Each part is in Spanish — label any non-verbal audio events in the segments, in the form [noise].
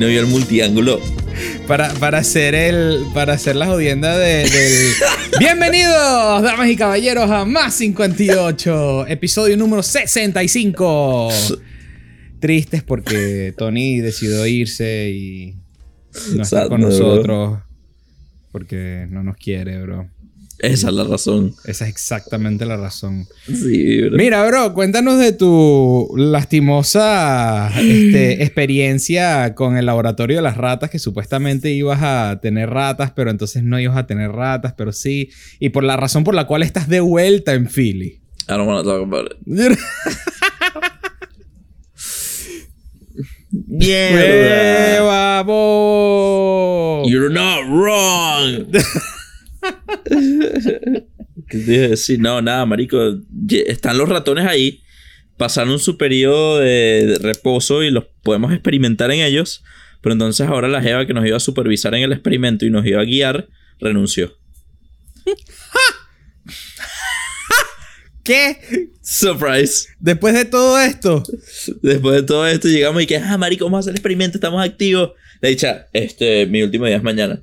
no vio el multiángulo. Para, para hacer el. Para hacer la jodienda de, del. [laughs] Bienvenidos, damas y caballeros, a Más 58. Episodio número 65. Tristes porque Tony decidió irse y no está con bro. nosotros. Porque no nos quiere, bro. Esa es la razón. Esa es exactamente la razón. Sí, bro. Mira, bro, cuéntanos de tu lastimosa este, [laughs] experiencia con el laboratorio de las ratas, que supuestamente ibas a tener ratas, pero entonces no ibas a tener ratas, pero sí. Y por la razón por la cual estás de vuelta en Philly. I don't want to talk about it. [laughs] You're not wrong. [laughs] ¿Qué te iba a decir? No, nada, marico. Están los ratones ahí. Pasaron su periodo de, de reposo y los podemos experimentar en ellos. Pero entonces ahora la jeva que nos iba a supervisar en el experimento y nos iba a guiar, renunció. ¿Qué? Surprise. Después de todo esto. Después de todo esto llegamos y que, ah, marico, vamos a hacer el experimento, estamos activos. Le he dicho, este, mi último día es mañana.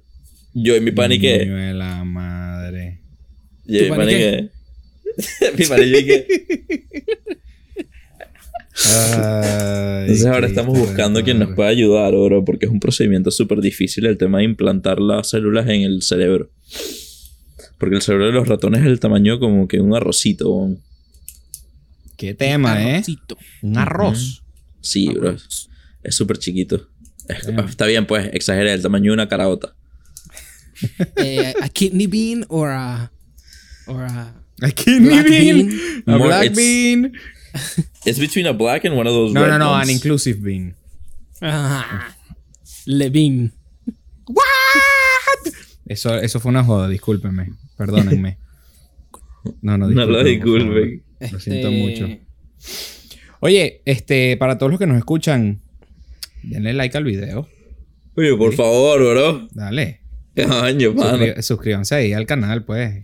Yo y mi paniqué. Niño de la madre. Yo y mi ¿Tu paniqué. [laughs] mi paniqué. Ay, Entonces ahora estamos buscando quien nos pueda ayudar, bro, porque es un procedimiento súper difícil el tema de implantar las células en el cerebro. Porque el cerebro de los ratones es el tamaño como que un arrocito. weón. Qué tema, ¿eh? Arrocito. Un arroz. Sí, bro. Es es súper chiquito. Es- está bien, pues, exageré el tamaño de una caraota. [laughs] Eh, a kidney bean or a or a A kidney Black bean. bean. A More, black it's- bean. It's between a black and one of those No, red no, no, ones. an inclusive bean. ah, Levin. Eso, eso fue una joda, discúlpenme. Perdónenme. No, no, [laughs] No lo disculpen. Lo siento Este, mucho. Oye, este, para todos los que nos escuchan, denle like al video. Oye, por favor, bro. Dale. Coño, mano. Suscri- suscríbanse ahí al canal, pues.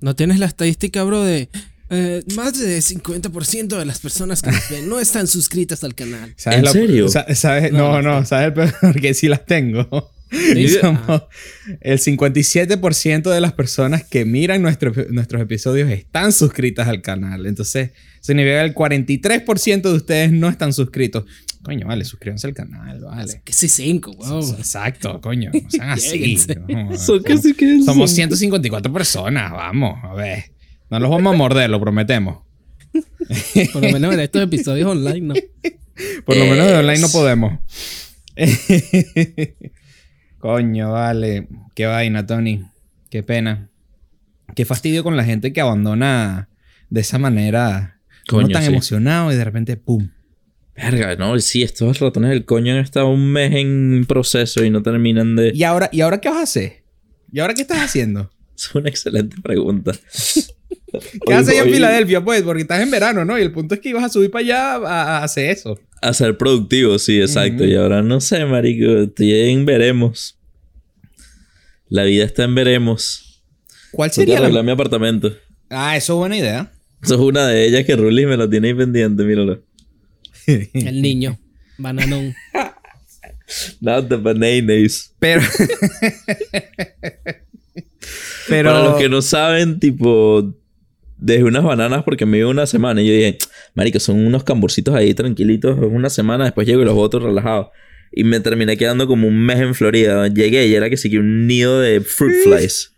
¿No tienes la estadística, bro, de eh, más de 50% de las personas que nos ven no están suscritas al canal? ¿Sabes ¿En la- serio? sa- ¿sabes? No, no, ¿sabes el peor? [laughs] Que sí las tengo. Sí. Somos el 57% de las personas que miran nuestro- nuestros episodios están suscritas al canal. Entonces, significa que el 43% de ustedes no están suscritos. Coño, vale, suscríbanse al canal, vale. Que sí, 5, wow. Exacto, coño. No sean así. No, Son casi que somos son- 154 personas, vamos, a ver. No los vamos a morder, lo prometemos. [laughs] Por lo menos en estos episodios online, ¿no? [laughs] Por lo menos de online no podemos. [laughs] Coño, vale. Qué vaina, Tony. Qué pena. Qué fastidio con la gente que abandona de esa manera. Coño, no tan sí. emocionado y de repente, ¡pum! Verga, no, sí, estos ratones del coño han estado un mes en proceso y no terminan de. ¿Y ahora, ¿Y ahora qué vas a hacer? ¿Y ahora qué estás haendo? [laughs] Es una excelente pregunta. [laughs] ¿Qué haces en Filadelfia, pues? Porque estás en verano, ¿no? Y el punto es que ibas a subir para allá a, a hacer eso. A ser productivo, sí, exacto. Y ahora no sé, marico. Estoy en veremos. La vida está en veremos. ¿Cuál Tengo que sería arreglar la... mi apartamento. Ah, eso es buena idea. Eso es una de ellas que Ruli me lo tiene ahí pendiente, míralo. El [laughs] niño. Bananón. Not the bananas. Pero... Pero... Para los que no saben, tipo, dejé unas bananas porque me iba una semana. Y yo dije, marico, son unos camburcitos ahí tranquilitos. Una semana, después llego y los boto relajados. Y me terminé quedando como un mes en Florida. Llegué y era que sí que un nido de fruit flies.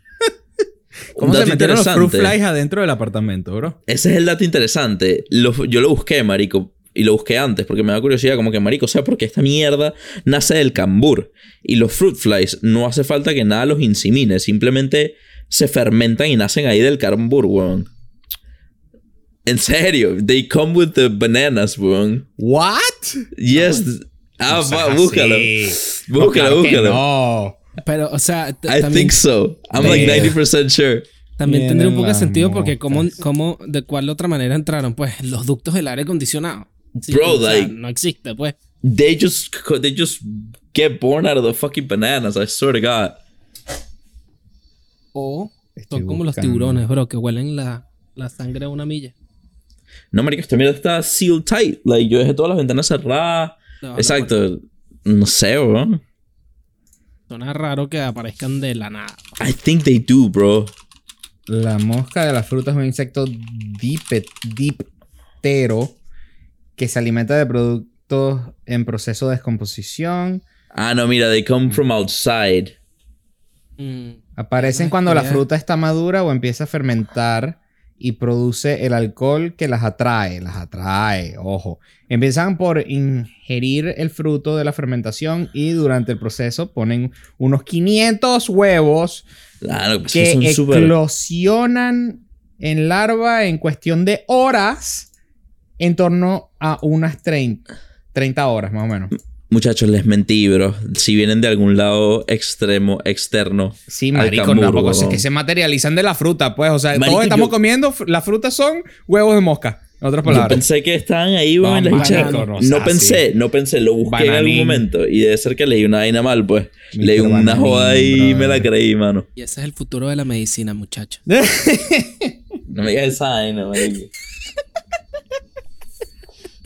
[laughs] ¿Cómo se metieron los fruit flies adentro del apartamento, bro? Ese es el dato interesante. Lo- yo lo busqué, marico. Y lo busqué antes porque me da curiosidad como que, marico, o sea, porque esta mierda nace del cambur. Y los fruit flies no hace falta que nada los insemine. Simplemente se fermentan y nacen ahí del cambur, weón. En serio. They come with the bananas, weón. ¿What? Yes. Ah, No va, búscalo. así. Búscalo, No, claro que búscalo. No. Pero, o sea, I también, think so. I'm like Damn. 90% sure. también tendría un poco de sentido porque cómo, moscas. cómo, de cuál otra manera entraron, pues, los ductos del aire acondicionado. Sí, Bro, o sea, like- no existe, pues. They just they just get born out of the fucking bananas. I swear to God. O Estoy son como los tiburones, bro, que huelen la, la sangre a una milla. No, marico, esta mierda está sealed tight. Like, yo dejé todas las ventanas cerradas. No, no, Exacto. No sé, bro. Suena raro que aparezcan de la nada. I think they do, bro. La mosca de las frutas es un insecto dipet- diptero que se alimenta de productos en proceso de descomposición. Ah, no, mira, they come from outside. Mm, Aparecen cuando la fruta está madura o empieza a fermentar y produce el alcohol que las atrae. Las atrae, ojo. Empiezan por ingerir el fruto de la fermentación y durante el proceso ponen unos 500 huevos Ah, lo que que son en larva en cuestión de horas en torno a unas 30, 30 horas más o menos. Muchachos, les mentí, bro. Si vienen de algún lado extremo, externo. Sí, marico, cambur, tampoco es que se materializan de la fruta, pues. O sea, Marico, todos estamos yo- comiendo, las frutas son huevos de mosca. En otras Yo palabras. pensé que estaban ahí, weón, No, bichas. marico, no No, pensé, no pensé, lo busqué en algún momento. Y debe ser que leí una vaina mal, pues. Leí una Bananín, joda y me la creí, mano. Y ese es el futuro de la medicina, muchachos. [laughs] No me digas esa vaina, marico.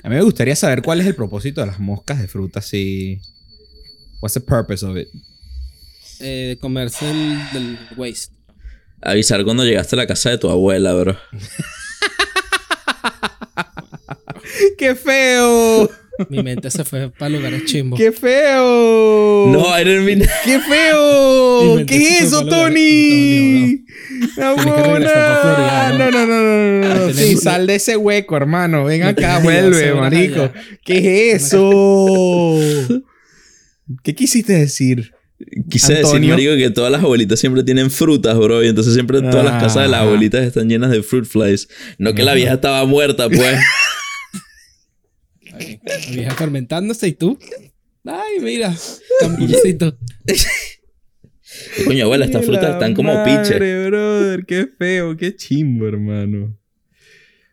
A mí me gustaría saber cuál es el propósito de las moscas de fruta, así. What's the purpose of it? Eh, comerse el del waste. Avisar cuando llegaste a la casa de tu abuela, bro. [laughs] ¡Qué feo! Mi mente se fue para lugares chimbos. ¡Qué feo! No, I didn't mean ¡Qué feo! [laughs] ¿Qué es eso, Tony? Tienes que Amona. regresar pa' Florida, No, ¿no? no, no, no, no, no. Tenés Sí, sal de ese hueco, hermano. Ven acá, vuelve, marico. ¿Qué es eso? ¿Qué quisiste decir? Quise decir, marico, que todas las abuelitas siempre tienen frutas, bro. Y entonces siempre todas las casas de las Ajá. abuelitas están llenas de fruit flies. No que la vieja estaba muerta, pues. [laughs] La vieja fermentándose y tú. Ay, mira. Camburcito. [laughs] Coño, abuela, estas frutas están como madre, piche. brother, qué feo, qué chimbo, hermano.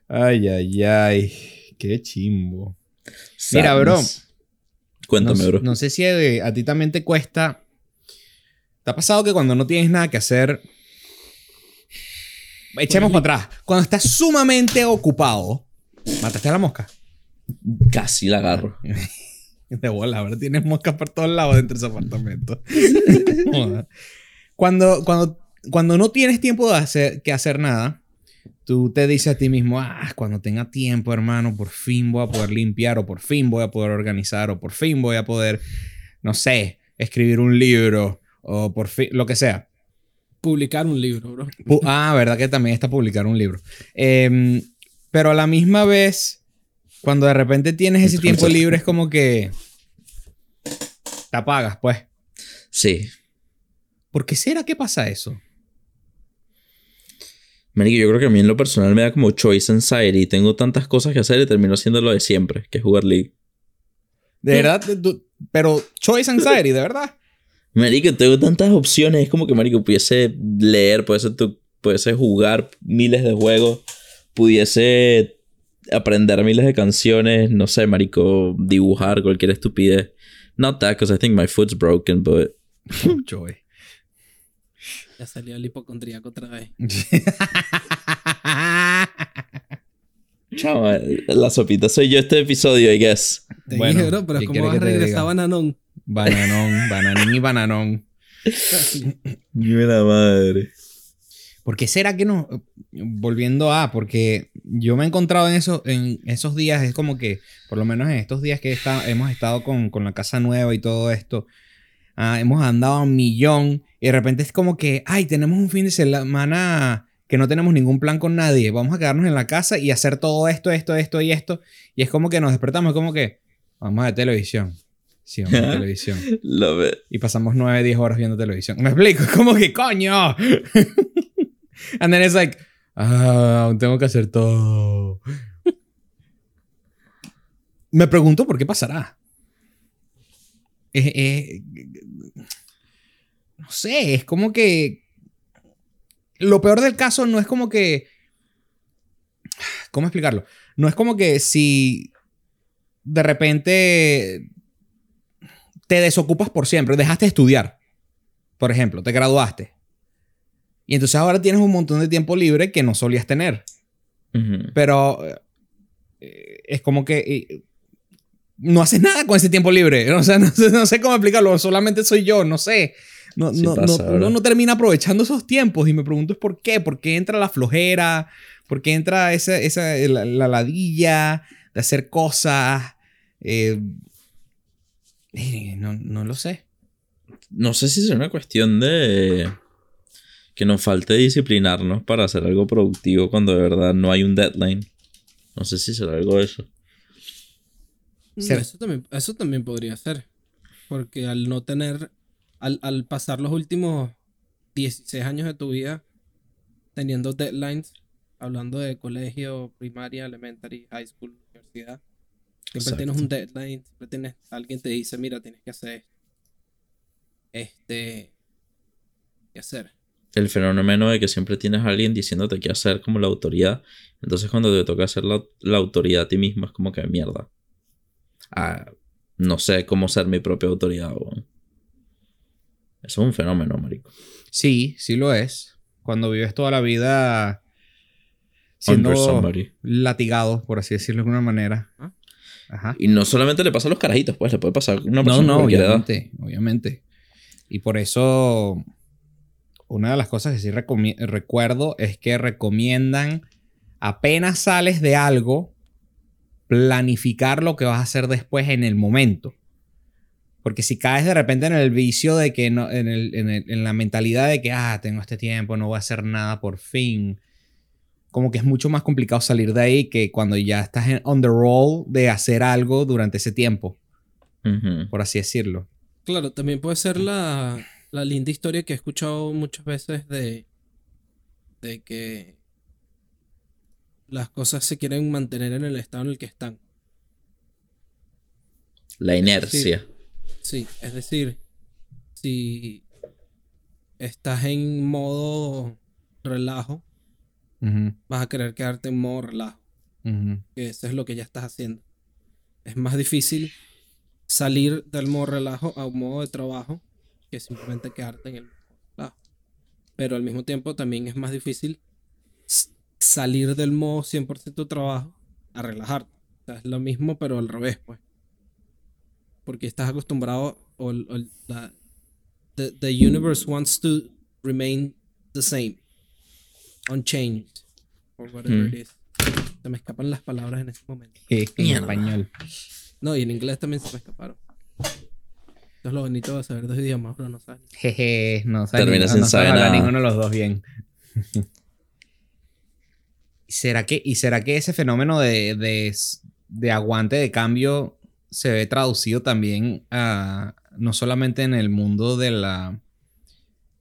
Ay, ay, ay. Qué chimbo. Mira, bro. Cuéntame, no, bro. no sé si eh, a ti también te cuesta. ¿Te ha pasado que cuando no tienes nada que hacer. Echemos para atrás. Cuando estás sumamente ocupado. ¿Mataste a la mosca? Casi la agarro. [laughs] De bola, ahora tienes moscas por todos lados dentro de ese apartamento. [laughs] Cuando, cuando, cuando no tienes tiempo de hacer, que hacer nada, tú te dices a ti mismo, ah, cuando tenga tiempo, hermano, por fin voy a poder limpiar, o por fin voy a poder organizar, o por fin voy a poder, no sé, escribir un libro, o por fin, lo que sea. Publicar un libro, bro. Pu- ah, verdad que también está publicar un libro. Em, pero a la misma vez, cuando de repente tienes ese tiempo libre, es como que te apagas, pues. Sí. ¿Por qué será que pasa eso? Marico, yo creo que a mí en lo personal me da como choice anxiety. Tengo tantas cosas que hacer y termino haciendo lo de siempre, que es jugar League. De verdad, tú- pero choice anxiety, de verdad. Marico, tengo tantas opciones. Es como que, Marico, pudiese leer, pudiese, tu- pudiese jugar miles de juegos, pudiese aprender miles de canciones, no sé, Marico, dibujar cualquier estupidez. Not that, because I think my foot's broken, but... Joy. [laughs] Ya salió el hipocondríaco otra vez. [laughs] Chama, la sopita soy yo este episodio, I guess. Te Bueno, dije, bro, pero ¿qué ¿cómo vas a regresar Bananón? bananón, bananín y bananón. [laughs] La madre. ¿Por qué será que no? Volviendo a, porque yo me he encontrado en, eso, en esos días, es como que, por lo menos en estos días que está- hemos estado con, con la casa nueva y todo esto, ah, hemos andado a un millón y de repente es como que, ay, tenemos un fin de semana que no tenemos ningún plan con nadie, vamos a quedarnos en la casa y hacer todo esto, esto, esto y esto. Y es como que nos despertamos, es como que, vamos a ver televisión. Sí, vamos a [laughs] televisión. Love it. Y pasamos 9, 10 horas viendo televisión. ¿Me explico? Es como que, coño. [laughs] And then it's like, ah, tengo que hacer todo. Me pregunto por qué pasará. No sé, es como que. Lo peor del caso no es como que. ¿Cómo explicarlo? No es como que si de repente te desocupas por siempre, dejaste de estudiar, por ejemplo, te graduaste. Y entonces ahora tienes un montón de tiempo libre que no solías tener. Ujú. Pero eh, es como que eh, no haces nada con ese tiempo libre. [laughs] O sea, no, sé- no sé cómo explicarlo. Solamente soy yo, no sé. No, Sí no, pasa, no- uno no termina aprovechando esos tiempos y me pregunto es por qué. ¿Por qué entra la flojera? ¿Por qué entra esa, esa la, la ladilla de hacer cosas? Eh, eh, no, no lo sé. No sé si es una cuestión de que nos falte disciplinarnos para hacer algo productivo cuando de verdad no hay un deadline. No sé si será algo de eso. Mm, Eso también, eso también podría ser. Porque al no tener, al, al pasar los últimos 16 años de tu vida teniendo deadlines, hablando de colegio, primaria, elementary, high school, universidad, siempre Exacto. tienes un deadline, siempre tienes, alguien te dice, mira, tienes que hacer esto. Este, ¿qué hacer? El fenómeno de que siempre tienes a alguien diciéndote qué hacer como la autoridad. Entonces cuando te toca hacer la, la autoridad a ti mismo es como que mierda. Ah, no sé cómo ser mi propia autoridad. Eso es un fenómeno, marico. Sí, sí lo es. Cuando vives toda la vida siendo latigado, por así decirlo de alguna manera. ¿Ah? Ajá. Y no solamente le pasa a los carajitos, pues le puede pasar a una No, persona no, edad. obviamente, obviamente. Y por eso, una de las cosas que sí recuerdo es que recomiendan, apenas sales de algo, planificar lo que vas a hacer después en el momento. Porque si caes de repente en el vicio de que no, en, el- en el- en la mentalidad de que, ah, tengo este tiempo, no voy a hacer nada por fin. Como que es mucho más complicado salir de ahí que cuando ya estás en, on the roll de hacer algo durante ese tiempo, por así decirlo. Claro, también puede ser la, la linda historia que he escuchado muchas veces de, de que las cosas se quieren mantener en el estado en el que están. La inercia. Sí, es decir, si estás en modo relajo, vas a querer quedarte en modo relajo, que eso es lo que ya estás haciendo. Es más difícil salir del modo relajo a un modo de trabajo que simplemente quedarte en el modo relajo. Pero al mismo tiempo también es más difícil salir del modo 100% trabajo a relajarte. O sea, es lo mismo pero al revés, pues. Porque estás acostumbrado o, el- o la, the, the universe wants to remain the same. Unchanged. Or whatever Mm. it is. Se me escapan las palabras en ese momento. en Mierda. español. No, y en inglés también se me escaparon. Eso es lo bonito de saber dos idiomas, bro, no sabes. Jeje, no sabe Termina ni- sin no sabe saber nada. ninguno de los dos bien. ¿Y será que, ¿Y será que ese fenómeno de, de, de aguante de cambio se ve traducido también a, no solamente en el mundo de la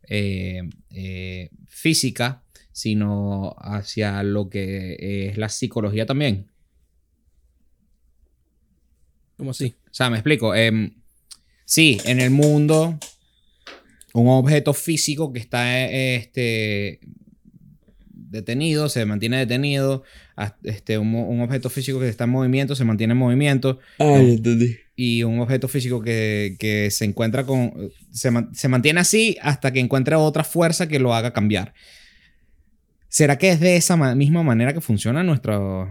eh, eh, física, sino hacia lo que es la psicología también? ¿Cómo así? O sea, me explico. Em, sí, en el mundo, un objeto físico que está este, detenido, se mantiene detenido. Este, un, objeto físico que está en movimiento, se mantiene en movimiento. Ay, entendí. Y un objeto físico que, que se encuentra con. Se, man- se mantiene así hasta que encuentre otra fuerza que lo haga cambiar. ¿Será que es de esa ma- misma manera que funciona nuestro.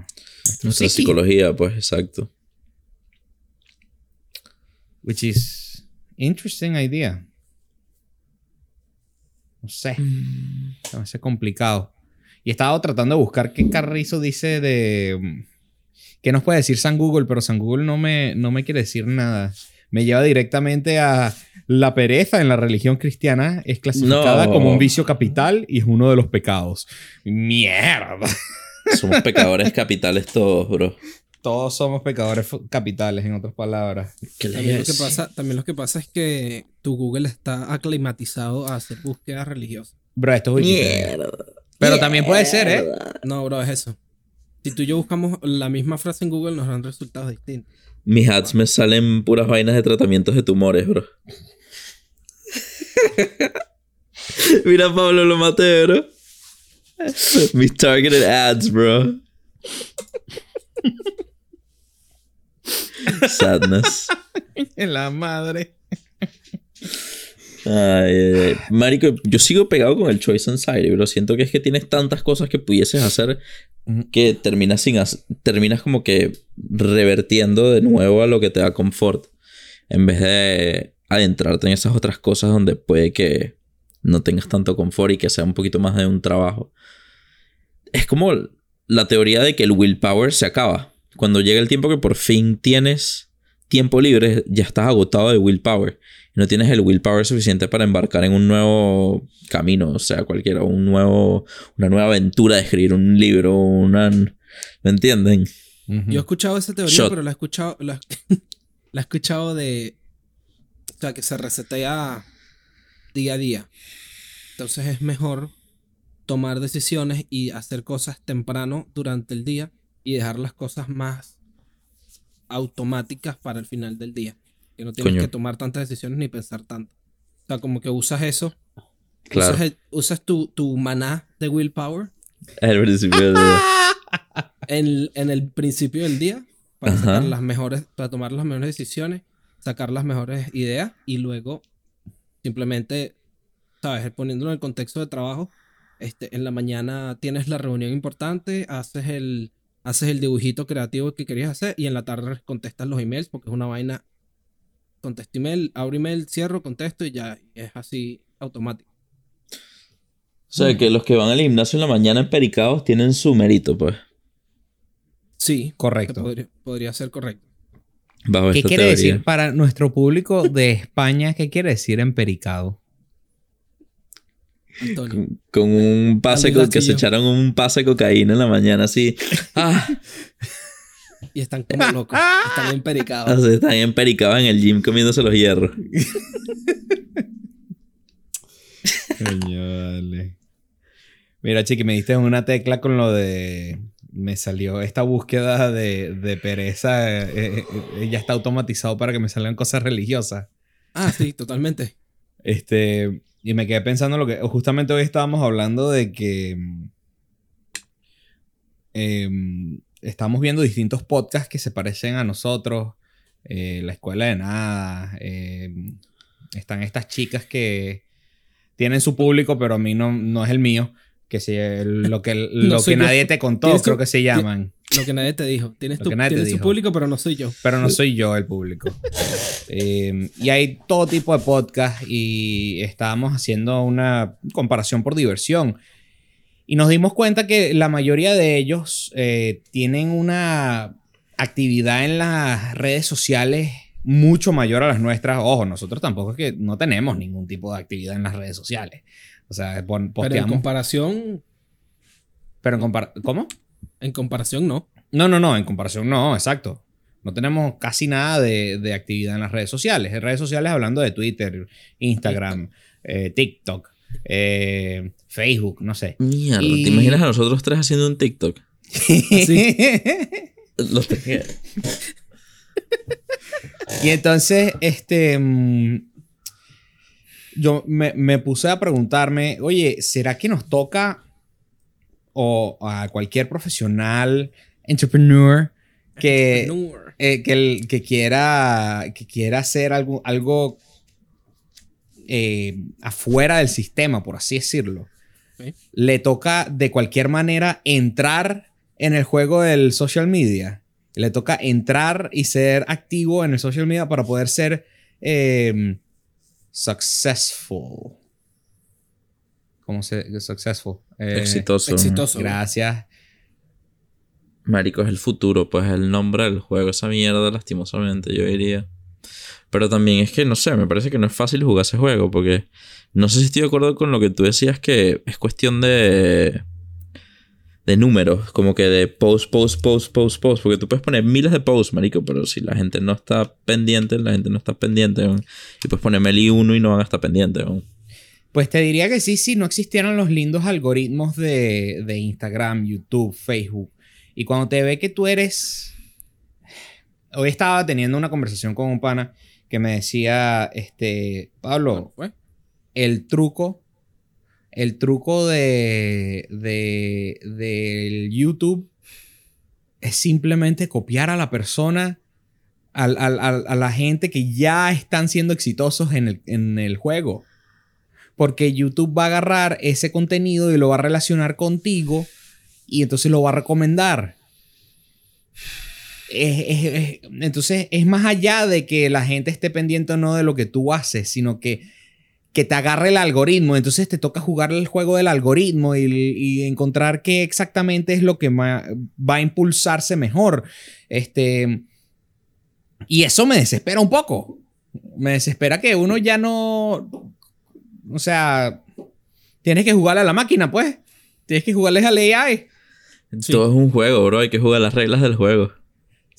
nuestro Nuestra psicología, pues, exacto. Which is interesting idea. No sé. Se me hace complicado. Y he estado tratando de buscar qué Carrizo dice de. mm, ¿Qué nos puede decir San Google? Pero San Google no me, no me quiere decir nada. Me lleva directamente a la pereza en la religión cristiana. Es clasificada No. como un vicio capital y es uno de los pecados. Mierda. Somos pecadores capitales todos, bro. Todos somos pecadores capitales, en otras palabras. ¿Qué También lo, que lees? pasa, también lo que pasa es que tu Google está aclimatizado a hacer búsquedas religiosas. Bro, esto es Wikipedia. Mierda. Pero también puede ser, ¿eh? No, bro, es eso. Si tú y yo buscamos la misma frase en Google, nos dan resultados distintos. Mis ads me salen puras vainas de tratamientos de tumores, bro. [laughs] Mira, Pablo, lo maté, bro. Mis targeted ads, bro. Sadness. [laughs] En la madre. Ay. Marico, yo sigo pegado con el Choice Anxiety, pero siento que es que tienes tantas cosas que pudieses hacer que terminas sin terminas como que revertiendo de nuevo a lo que te da confort en vez de adentrarte en esas otras cosas donde puede que no tengas tanto confort y que sea un poquito más de un trabajo. Es como la teoría de que el willpower se acaba. Cuando llega el tiempo que por fin tienes tiempo libre, ya estás agotado de willpower. Y no tienes el willpower suficiente para embarcar en un nuevo camino, o sea, cualquiera, un nuevo, una nueva aventura de escribir un libro, una... ¿Me entienden? Yo he escuchado esa teoría, Shot. pero la he escuchado, la, [laughs] la he escuchado de, o sea, que se resetea día a día. Entonces es mejor tomar decisiones y hacer cosas temprano durante el día y dejar las cosas más automáticas para el final del día. Que no tienes Coño. que tomar tantas decisiones ni pensar tanto. O sea, como que usas eso, Claro. usas, el- usas tu, tu maná de willpower El principio del día. [laughs] en, en el principio del día para Ajá. sacar las mejores, para tomar las mejores decisiones, sacar las mejores ideas y luego simplemente, sabes, poniéndolo en el contexto de trabajo, este, en la mañana tienes la reunión importante, haces el, haces el dibujito creativo que querías hacer y en la tarde contestas los emails porque es una vaina, contesto email, abro email, cierro, contesto y ya es así automático. O sea, que los que van al gimnasio en la mañana empericados tienen su mérito, pues. Sí, Correcto. podría, podría ser correcto. Bajo ¿Qué quiere teoría. decir para nuestro público de España? ¿Qué quiere decir empericado? Antonio. Con, con un pase Amigo co- que se echaron un pase de cocaína en la mañana así. [laughs] Ah, Y están como locos, están [laughs] empericados. así están empericados en el gym comiéndose los hierros. Mira, Chiqui, me diste en una tecla con lo de. Me salió esta búsqueda de, de pereza. eh, eh, eh, ya está automatizado para que me salgan cosas religiosas. Ah, sí, totalmente. Este. Y me quedé pensando lo que. Justamente hoy estábamos hablando de que. mm, em, estamos viendo distintos podcasts que se parecen a nosotros. eh, la escuela de nada. em, están estas chicas que tienen su público, pero a mí no, no es el mío. Que si lo que, [laughs] lo que yo. nadie te contó, creo que se llaman. Lo que nadie te dijo. Tienes, tu, tienes tu público, pero no soy yo. Pero no soy yo el público. [laughs] Eh, y hay todo tipo de podcast y estábamos haciendo una comparación por diversión. Y nos dimos cuenta que la mayoría de ellos eh, tienen una actividad en las redes sociales mucho mayor a las nuestras. Ojo, nosotros tampoco es que no tenemos ningún tipo de actividad en las redes sociales. O sea, pon- Pero en comparación, Pero en compara- ¿Cómo? en comparación no. No, no, no, en comparación no, exacto. No tenemos casi nada de, de actividad en las redes sociales. En redes sociales hablando de Twitter, Instagram, eh, TikTok, eh, Facebook, no sé. Mierda, Y- ¿te imaginas a nosotros tres haciendo un TikTok? [laughs] Los tres. [laughs] y entonces, este, mm, yo me, me puse a preguntarme, oye, ¿será que nos toca o a cualquier profesional, entrepreneur, que, Entrepreneur. eh, que, el- que quiera que quiera hacer algo, algo eh, afuera del sistema, por así decirlo, le toca de cualquier manera entrar en el juego del social media. Le toca entrar y ser activo en el social media para poder ser eh, successful. ¿Cómo se successful? Eh, Exitoso. Exitoso. Gracias. Marico, es el futuro, pues es el nombre del juego, esa mierda, lastimosamente, yo diría. Pero también es que, no sé, me parece que no es fácil jugar ese juego, porque no sé si estoy de acuerdo con lo que tú decías, que es cuestión de. De números, como que de post, post, post, post, post, porque tú puedes poner miles de posts, marico, pero si la gente no está pendiente, la gente no está pendiente, weón. y puedes poner Meli uno y no van a estar pendientes, weón. Pues te diría que sí, si no existieran los lindos algoritmos de, de Instagram, YouTube, Facebook. Y cuando te ve que tú eres... Hoy estaba teniendo una conversación con un pana que me decía, este, Pablo, pues, el truco, el truco de, de, YouTube es simplemente copiar a la persona, al- a la gente que ya están siendo exitosos en el, en el juego. porque YouTube va a agarrar ese contenido y lo va a relacionar contigo y entonces lo va a recomendar. Es- es- es- entonces es más allá de que la gente esté pendiente o no de lo que tú haces, sino que, que te agarre el algoritmo. Entonces te toca jugar el juego del algoritmo y, y encontrar qué exactamente es lo que va a impulsarse mejor. Este, y eso me desespera un poco. Me desespera que uno ya no. O sea, tienes que jugarle a la máquina, pues. Tienes que jugarles al AI. Sí. Todo es un juego, bro. Hay que jugar las reglas del juego.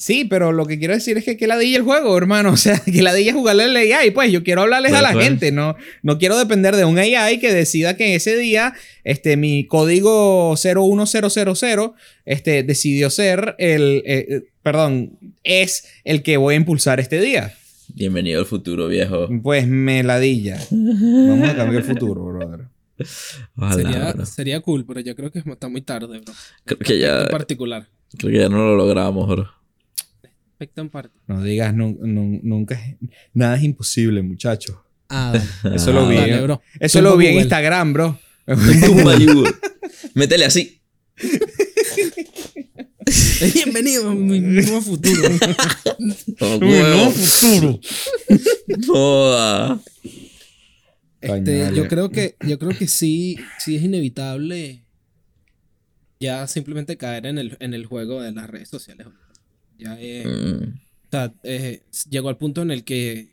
Sí, pero lo que quiero decir es que que ladilla el juego, hermano. [laughs] O sea, que ladilla jugarle al AI. Pues yo quiero hablarles Pues, a la pues. gente. No, no quiero depender de un AI que decida que ese día este, mi código 01000 este, decidió ser el. eh, eh, perdón, es el que voy a impulsar este día. Bienvenido al futuro, viejo. Pues me ladilla. Vamos a cambiar el futuro, brother. Ojalá, sería, bro. sería cool, pero yo creo que está muy tarde, bro. Creo que ya, En particular. creo que ya no lo logramos, bro. Aspecto en parte. No digas nu- nu- nunca. es- Nada es imposible, muchachos. Ah. [laughs] Eso lo vi. Dale, en- bro. Eso Tumba lo vi en. Instagram, bro. Tumba. [laughs] Métele así. [laughs] Bienvenido a mi nuevo futuro. Oh, huevo. Joda. Este, Coño, yo vale. creo que, yo creo que sí, sí es inevitable ya simplemente caer en el, en el juego de las redes sociales. Ya es- Mm. o sea, eh, llegó al punto en el que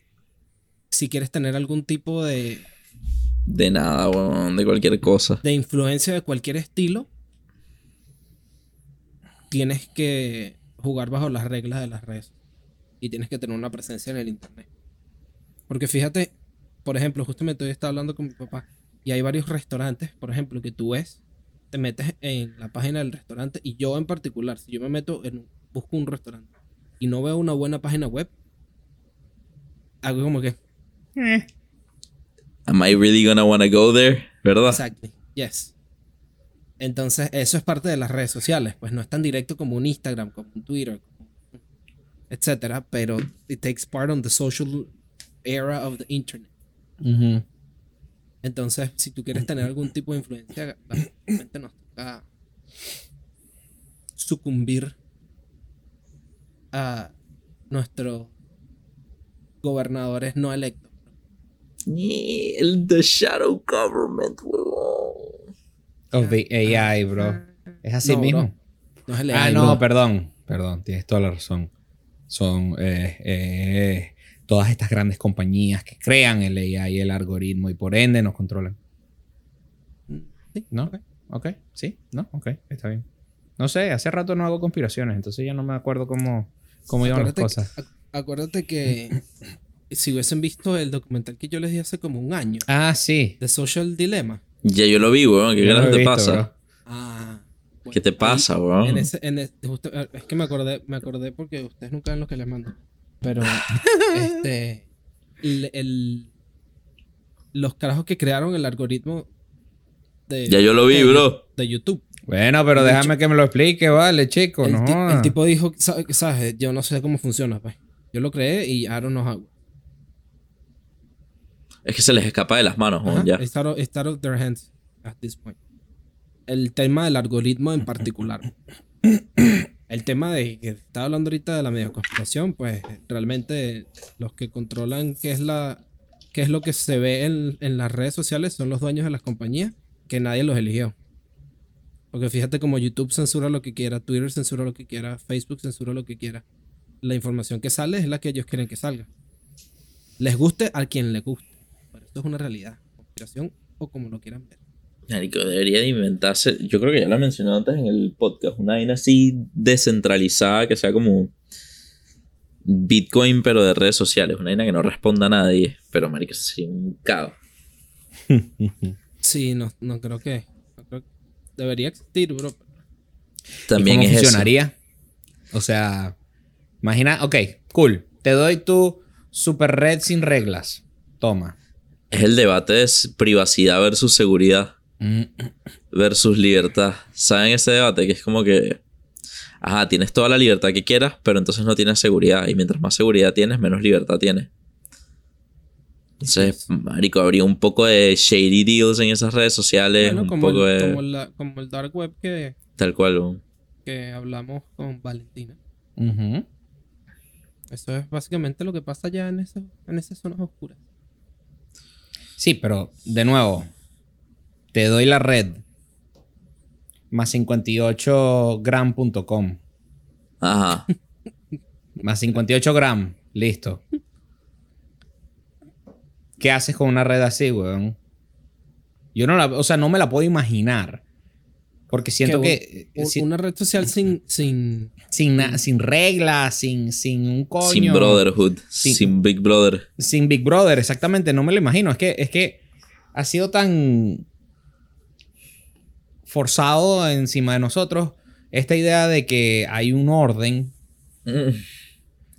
si quieres tener algún tipo de, De nada, weón. De cualquier cosa. de influencia de cualquier estilo, tienes que jugar bajo las reglas de las redes y tienes que tener una presencia en el internet. Porque fíjate, por ejemplo, justamente hoy estaba hablando con mi papá y hay varios restaurantes, por ejemplo, que tú ves, te metes en la página del restaurante y yo en particular, si yo me meto en un- busco un restaurante y no veo una buena página web, hago como que, Am I really gonna wanna go there? ¿Verdad? Exactly. Yes. Entonces, eso es parte de las redes sociales. Pues no es tan directo como un Instagram, como un Twitter, como- etcétera, pero it takes part on the social era of the internet. Entonces, si tú quieres tener algún tipo de influencia, básicamente nos toca sucumbir a nuestros gobernadores no electos. Yeah, el The Shadow Government, weón. Of the AI, bro. Es así No, mismo. bro. No es el Ah, AI, no, bro. perdón. Perdón, tienes toda la razón. Son eh, eh, todas estas grandes compañías que crean el AI, el algoritmo y por ende nos controlan. Sí, ¿No? ok. Ok, sí, no, ok, está bien. No sé, hace rato no hago conspiraciones, entonces ya no me acuerdo cómo, cómo iban las cosas. ac- acuérdate que [clears throat] si hubiesen visto el documental que yo les di hace como un año, Ah, sí. The Social Dilemma. Ya yo lo vi, weón. ¿Qué ganas te visto, pasa? bro. Ah. bueno, ¿Qué te ahí, pasa, weón? En ese, en ese- justo- eh, es que me acordé, me acordé porque ustedes nunca ven lo que les mando. Pero [laughs] este el, el- los carajos que crearon el algoritmo de, Ya yo lo vi, de- bro. de YouTube. Bueno, pero De déjame que me lo explique, vale, chico. El, no ti- el tipo dijo, "Sa- ¿sabes? Yo no sé cómo funciona, pues. Yo lo creé y don't know how. Es que se les escapa de las manos, Ajá, ya. It's out, of, it's out of their hands at this point. El tema del algoritmo en particular. El tema de que estaba hablando ahorita de la medio conspiración, pues realmente los que controlan qué es la qué es lo que se ve en, en las redes sociales son los dueños de las compañías que nadie los eligió. Porque fíjate como YouTube censura lo que quiera, Twitter censura lo que quiera, Facebook censura lo que quiera. La información que sale es la que ellos quieren que salga. Les guste a quien le guste. Pero esto es una realidad. Conspiración o como lo quieran ver. Marico, debería de inventarse. Yo creo que ya lo he mencionado antes en el podcast. Una vaina así descentralizada que sea como Bitcoin, pero de redes sociales. Una vaina que no responda a nadie. Pero, marico, sería un caos. [laughs] Sí, no, no creo que. Debería existir, bro. También ¿Y cómo es eso. funcionaría? O sea, imagina, ok, cool. Te doy tu super red sin reglas. Toma. Es el debate de privacidad versus seguridad Mm, versus libertad. ¿Saben ese debate? Que es como que. Ajá, tienes toda la libertad que quieras, pero entonces no tienes seguridad. Y mientras más seguridad tienes, menos libertad tienes. Entonces, marico, habría un poco de shady deals en esas redes sociales, Bueno, un como, poco el, de... como, la- como el dark web que, Tal cual. weón. que hablamos con Valentina. Eso es básicamente lo que pasa ya en, eso, en esas zonas oscuras. Sí, pero de nuevo, te doy la red. Más 58gram.com. Ajá. Más 58 gram. Listo. ¿Qué haces con una red así, weón? Yo no la, o sea, no me la puedo imaginar. Porque siento Que que, un- eh, sin, Una red social sin, sin, sin, na- sin reglas, sin, sin un coño. Sin Brotherhood. Sin Big Brother. Sin Big Brother, exactamente. No me lo imagino. Es que, es que ha sido tan forzado encima de nosotros esta idea de que hay un orden Mm.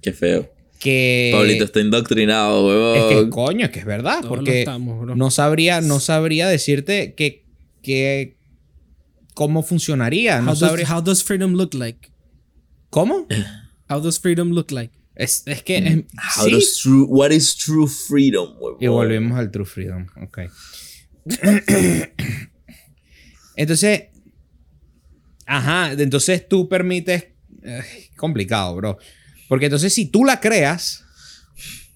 Qué feo. Que... Pablito está indoctrinado, Es que huevón. coño, es que es verdad. Todos porque estamos, no sabría, no sabría decirte que, que cómo funcionaría. No how, does, sabría. how does freedom look like? ¿Cómo? How does freedom look like? Es, es que es- How sí. does true, what is true freedom, huevón? Y volvemos al True Freedom. Ok. [coughs] entonces. Ajá. Entonces tú permites. eh, complicado, bro. Porque entonces si tú la creas,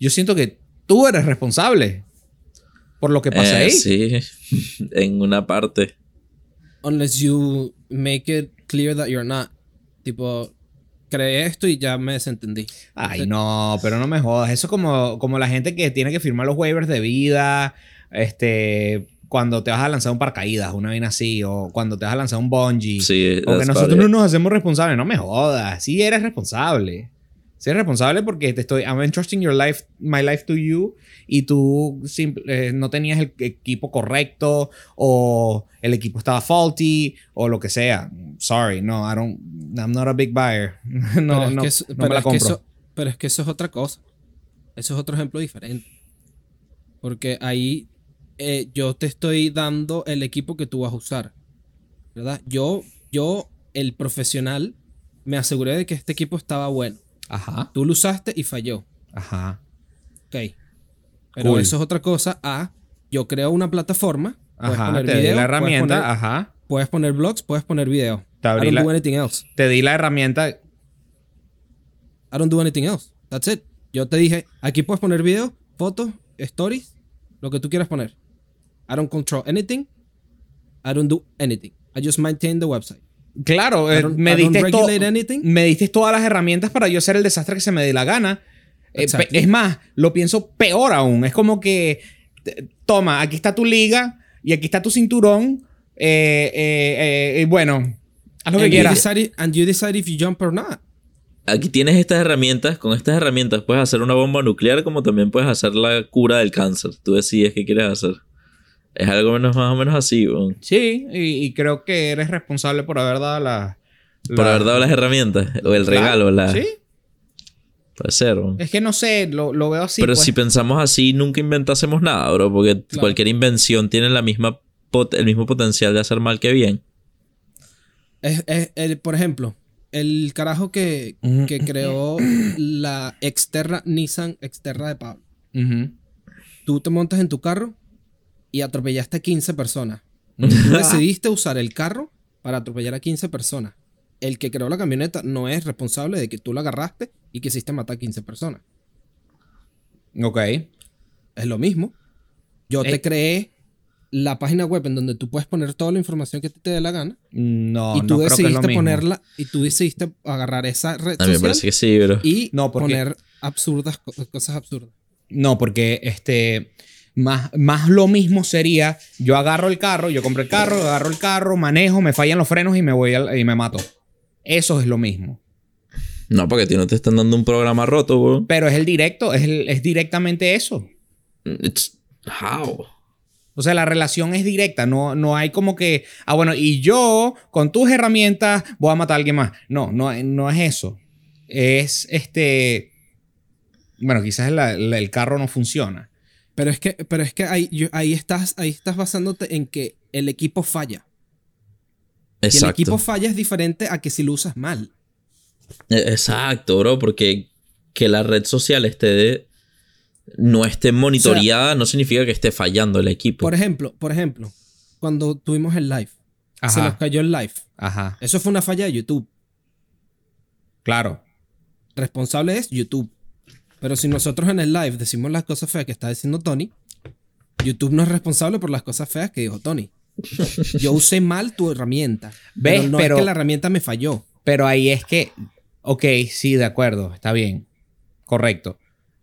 yo siento que tú eres responsable por lo que pasa Eh, ahí. Sí, [laughs] en una parte. Unless you make it clear that you're not. Tipo, creé esto y ya me desentendí. Ay, no, pero no me jodas. Eso es como, como la gente que tiene que firmar los waivers de vida. Este. Cuando te vas a lanzar un paracaídas, una vaina así. O cuando te vas a lanzar un bungee. Sí, O que nosotros no nos hacemos responsables. No me jodas. Sí eres responsable. Eres responsable porque te estoy... I'm entrusting your life, my life to you. Y tú simple- eh, no tenías el equipo correcto. O el equipo estaba faulty. O lo que sea. Sorry. No, I don't... I'm not a big buyer. [laughs] no, no, eso- no pero me la es que compro. eso- pero es que eso es otra cosa. Eso es otro ejemplo diferente. Porque ahí eh, yo te estoy dando el equipo que tú vas a usar. ¿Verdad? Yo, yo, el profesional, me aseguré de que este equipo estaba bueno. Ajá. Tú lo usaste y falló. Ajá. Ok. Pero Cool. eso es otra cosa a yo creo una plataforma. Puedes Ajá. poner Te di la puedes herramienta. poner- Ajá. Puedes poner blogs, puedes poner video. Te I abrí don't la- do anything else. Te di la herramienta. I don't do anything else. That's it. Yo te dije, aquí puedes poner video, fotos, stories, lo que tú quieras poner. I don't control anything. I don't do anything. I just maintain the website. Claro, I eh, don't- me, I diste to- regulate anything. me diste todas las herramientas para yo hacer el desastre que se me dé la gana. Eh, Exactly. es más, lo pienso peor aún. Es como que, toma, aquí está tu liga y aquí está tu cinturón. Eh, eh, eh, bueno, haz lo que and, quieras. decide, and you decide if you jump or not. Aquí tienes estas herramientas. Con estas herramientas puedes hacer una bomba nuclear como también puedes hacer la cura del cáncer. Tú decides qué quieres hacer. Es algo menos, más o menos así, weón. Sí, y, y creo que eres responsable por haber dado la... Por haber dado las herramientas. O el regalo. La... Sí, Puede ser, weón. es que no sé, lo, lo veo así. Pero pues. si pensamos así, nunca inventásemos nada, bro. Porque Claro. cualquier invención tiene la misma pot- el mismo potencial de hacer mal que bien. Es, es- el- por ejemplo, el carajo que, que creó la externa Nissan externa de Pablo. Tú te montas en tu carro y atropellaste a 15 personas. Tú [laughs] decidiste usar el carro para atropellar a 15 personas. El que creó la camioneta no es responsable de que tú la agarraste y quisiste matar a 15 personas. Ok. Es lo mismo. Yo Eh. te creé la página web en donde tú puedes poner toda la información que te dé la gana. No, y tú no creo que es lo decidiste mismo. ponerla y tú decidiste agarrar esa red A mí me social parece que sí, bro. y No, porque- poner absurdas co- cosas absurdas. No, porque este. Más, más lo mismo sería: yo agarro el carro, yo compro el carro, agarro el carro, manejo, me fallan los frenos y me voy al- y me mato. Eso es lo mismo. No, porque a ti no te están dando un programa roto, bro. Pero es el directo, es, el- es directamente eso. It's... How? O sea, la relación es directa, no, no hay como que, ah, bueno, y yo con tus herramientas voy a matar a alguien más. No, no, no es eso. Es este. Bueno, quizás la- la- el carro no funciona. Pero es que, pero es que ahí, yo- ahí, estás, ahí estás basándote en que el equipo falla. Y el Exacto. equipo falla es diferente a que si lo usas mal. E- Exacto, bro, porque que la red social esté de- no esté monitoreada, no significa que esté fallando el equipo. Por ejemplo, por ejemplo, cuando tuvimos el live, se nos cayó el live. Ajá. Eso fue una falla de YouTube. Claro. Responsable es YouTube. Pero si nosotros en el live decimos las cosas feas que está diciendo Tony, YouTube no es responsable por las cosas feas que dijo Tony. Yo usé mal tu herramienta. ¿Ves? Pero no Pero- es que la herramienta me falló. Pero ahí es que, ok, sí, de acuerdo, está bien, correcto.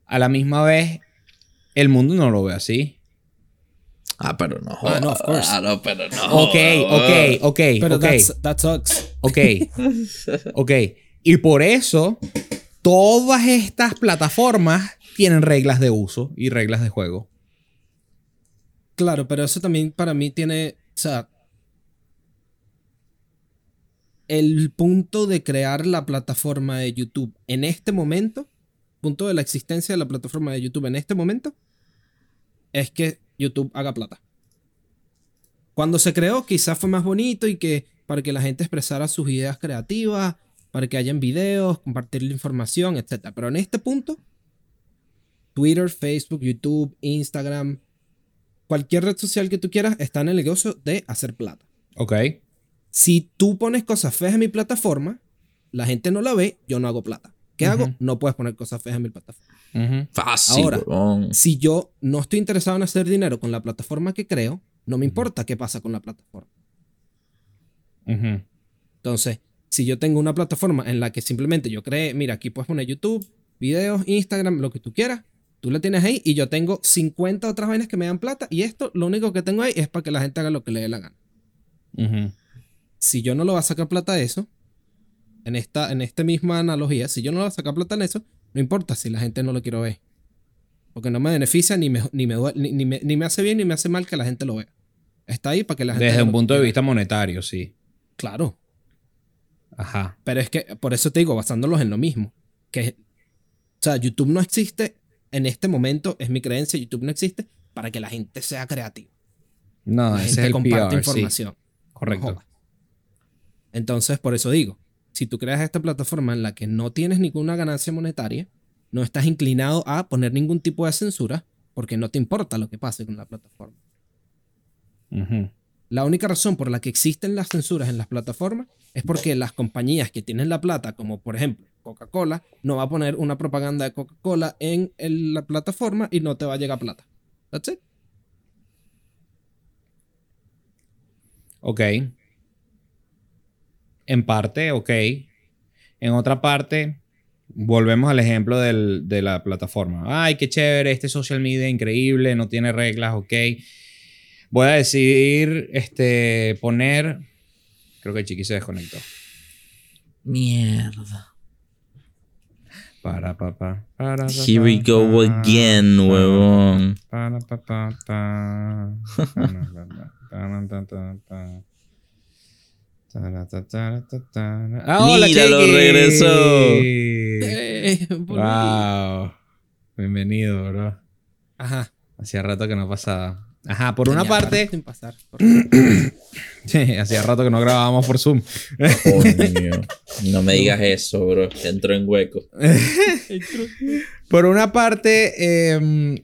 A la misma vez, el mundo no lo ve así. Ah, pero no. Ah, no, of course. Ah, no, pero no. Ok, ok, ok, Pero ok, that's- that sucks. ok, ok. Y por eso, todas estas plataformas tienen reglas de uso y reglas de juego. Claro, pero eso también para mí tiene. O sea. El punto de crear la plataforma de YouTube en este momento, punto de la existencia de la plataforma de YouTube en este momento, es que YouTube haga plata. Cuando se creó, quizás fue más bonito y que para que la gente expresara sus ideas creativas, para que hayan videos, compartir la información, etc. Pero en este punto, Twitter, Facebook, YouTube, Instagram, cualquier red social que tú quieras está en el negocio de hacer plata. Ok. Si tú pones cosas feas en mi plataforma, la gente no la ve, yo no hago plata. ¿Qué hago? No puedes poner cosas feas en mi plataforma. Fácil, Ahora. Si yo no estoy interesado en hacer dinero con la plataforma que creo, no me importa qué pasa con la plataforma. Entonces, si yo tengo una plataforma en la que simplemente yo cree, mira, aquí puedes poner YouTube, videos, Instagram, lo que tú quieras, tú la tienes ahí y yo tengo 50 otras vainas que me dan plata y esto lo único que tengo ahí es para que la gente haga lo que le dé la gana. Si yo no lo voy a sacar plata de eso, en esta, en esta misma analogía, si yo no le voy a sacar plata en eso, no importa si la gente no lo quiere ver. Porque no me beneficia ni me, ni me, ni, me, ni me hace bien ni me hace mal que la gente lo vea. Está ahí para que la gente Desde un lo punto de vista monetario, sí. Claro. Ajá. Pero es que, por eso te digo, basándolos en lo mismo. Que, o sea, YouTube no existe en este momento, es mi creencia, YouTube no existe para que la gente sea creativa. No, la ese es gente el comparte PR, sí. información. Correcto. No. Entonces, por eso digo, si tú creas esta plataforma en la que no tienes ninguna ganancia monetaria, no estás inclinado a poner ningún tipo de censura, porque no te importa lo que pase con la plataforma. Ujú. La única razón por la que existen las censuras en las plataformas es porque las compañías que tienen la plata, como por ejemplo Coca-Cola, no va a poner una propaganda de Coca-Cola en la plataforma y no te va a llegar plata. That's it. Ok. En parte, ok. En otra parte, volvemos al ejemplo del- de la plataforma. Ay, qué chévere, este social media increíble, no tiene reglas, ok. Voy a decidir este, poner... Creo que el chiqui se desconectó. Mierda. Para, pa, pa, para, pa, Here we go pa, again, pa, huevón. ¡Ah, [laughs] hola, Míralo, Chiqui! regresó. Eh. Wow. Bienvenido, bro. Ajá. Hacía rato que no pasaba. Ajá, por una parte, sin pasar. [clears throat] sí, hacía rato que no grabábamos por Zoom. Coño. [laughs] No me digas eso, bro. Entro en hueco. [laughs] Por una parte, eh,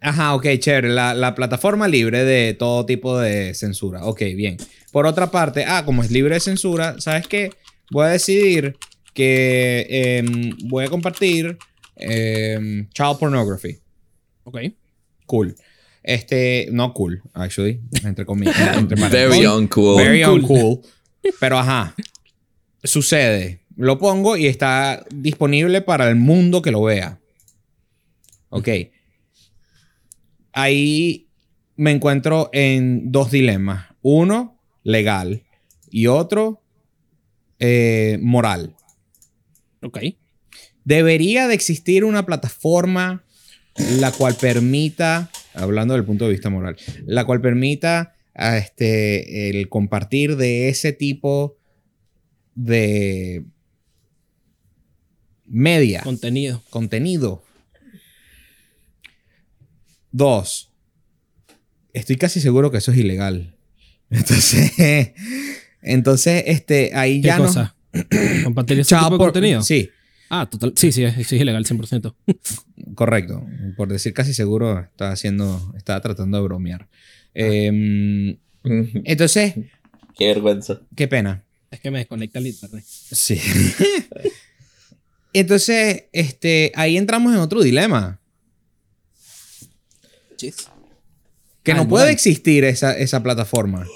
ajá, ok, chévere. La, la plataforma libre de todo tipo de censura. Ok, bien. Por otra parte, ah, como es libre de censura, ¿sabes qué? Voy a decidir que em, voy a compartir em, child pornography. Ok. Cool. Este, no cool, actually, entre comillas. entre [laughs] Very uncool. Very Uncool. uncool. Pero ajá. Sucede. Lo pongo y está disponible para el mundo que lo vea. Ok. Ahí me encuentro en dos dilemas. Uno, legal. Y otro, eh, moral. Ok. Debería de existir una plataforma la cual permita, hablando del punto de vista moral, la cual permita a este, el compartir de ese tipo de media, Contenido. contenido. Dos, estoy casi seguro que eso es ilegal. [laughs] Entonces, entonces este, ahí ¿Qué ya no... cosa? [clears throat] ¿Compartir ese tipo de contenido? Sí. Ah, total. Sí, sí, es, sí, es ilegal 100%. Correcto. Por decir casi seguro, estaba haciendo, estaba tratando de bromear. Em, entonces, Qué vergüenza. qué pena. es que me desconecta el internet. Sí. entonces, este, ahí entramos en otro dilema. Chis. Que no puede existir esa, esa plataforma.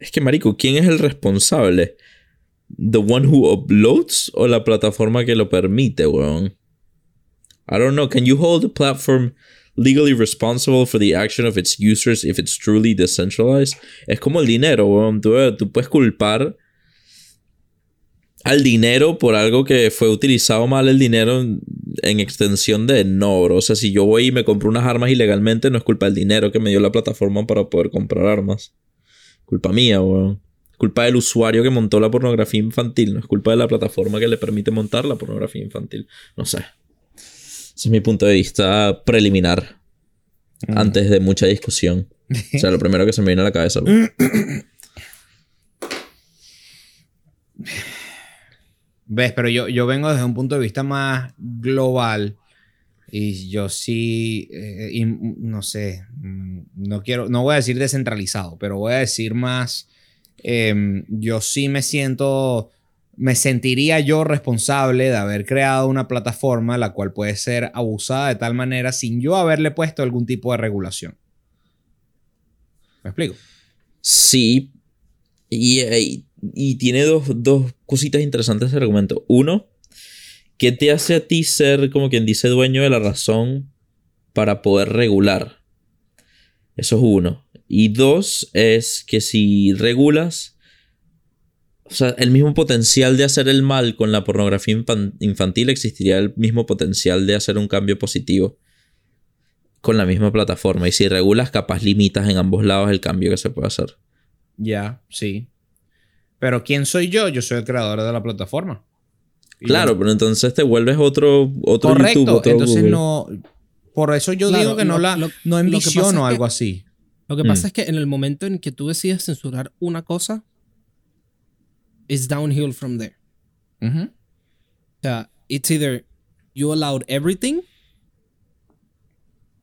Es que, marico, ¿quién es el responsable? ¿The one who uploads o la plataforma que lo permite, weón? I don't know. Can you hold the platform legally responsible for the action of its users if it's truly decentralized? Es como el dinero, weón. Tú, eh, tú puedes culpar al dinero por algo que fue utilizado mal el dinero en, en extensión de no, bro. O sea, si yo voy y me compro unas armas ilegalmente, no es culpa del dinero que me dio la plataforma para poder comprar armas. Culpa mía, weón. Culpa del usuario que montó la pornografía infantil. No es culpa de la plataforma que le permite montar la pornografía infantil. No sé. Ese es mi punto de vista preliminar. Antes de mucha discusión. O sea, lo primero que se me viene a la cabeza. ¿Ves? Pero yo, yo vengo desde un punto de vista más global. Y yo sí, eh, no sé, mm, no quiero, no voy a decir descentralizado, pero voy a decir más, em, yo sí me siento, me sentiría yo responsable de haber creado una plataforma la cual puede ser abusada de tal manera sin yo haberle puesto algún tipo de regulación. ¿Me explico? Sí. Y, y- y tiene dos, dos cositas interesantes ese argumento. Uno, ¿qué te hace a ti ser, como quien dice, dueño de la razón para poder regular? Eso es uno. Y dos, es que si regulas, o sea, el mismo potencial de hacer el mal con la pornografía infan- infantil existiría el mismo potencial de hacer un cambio positivo con la misma plataforma. Y si regulas, capaz limitas en ambos lados el cambio que se puede hacer. Ya, sí. Pero ¿quién soy yo? Yo soy el creador de la plataforma. Y Claro, pero entonces te vuelves otro, otro Correcto. YouTube, otro Entonces Google. no. Por eso yo Claro, digo que no la lo- no que- algo así. Lo que Mm. pasa es que en el momento en que tú decides censurar una cosa, it's downhill from there. O sea, it's either you allowed everything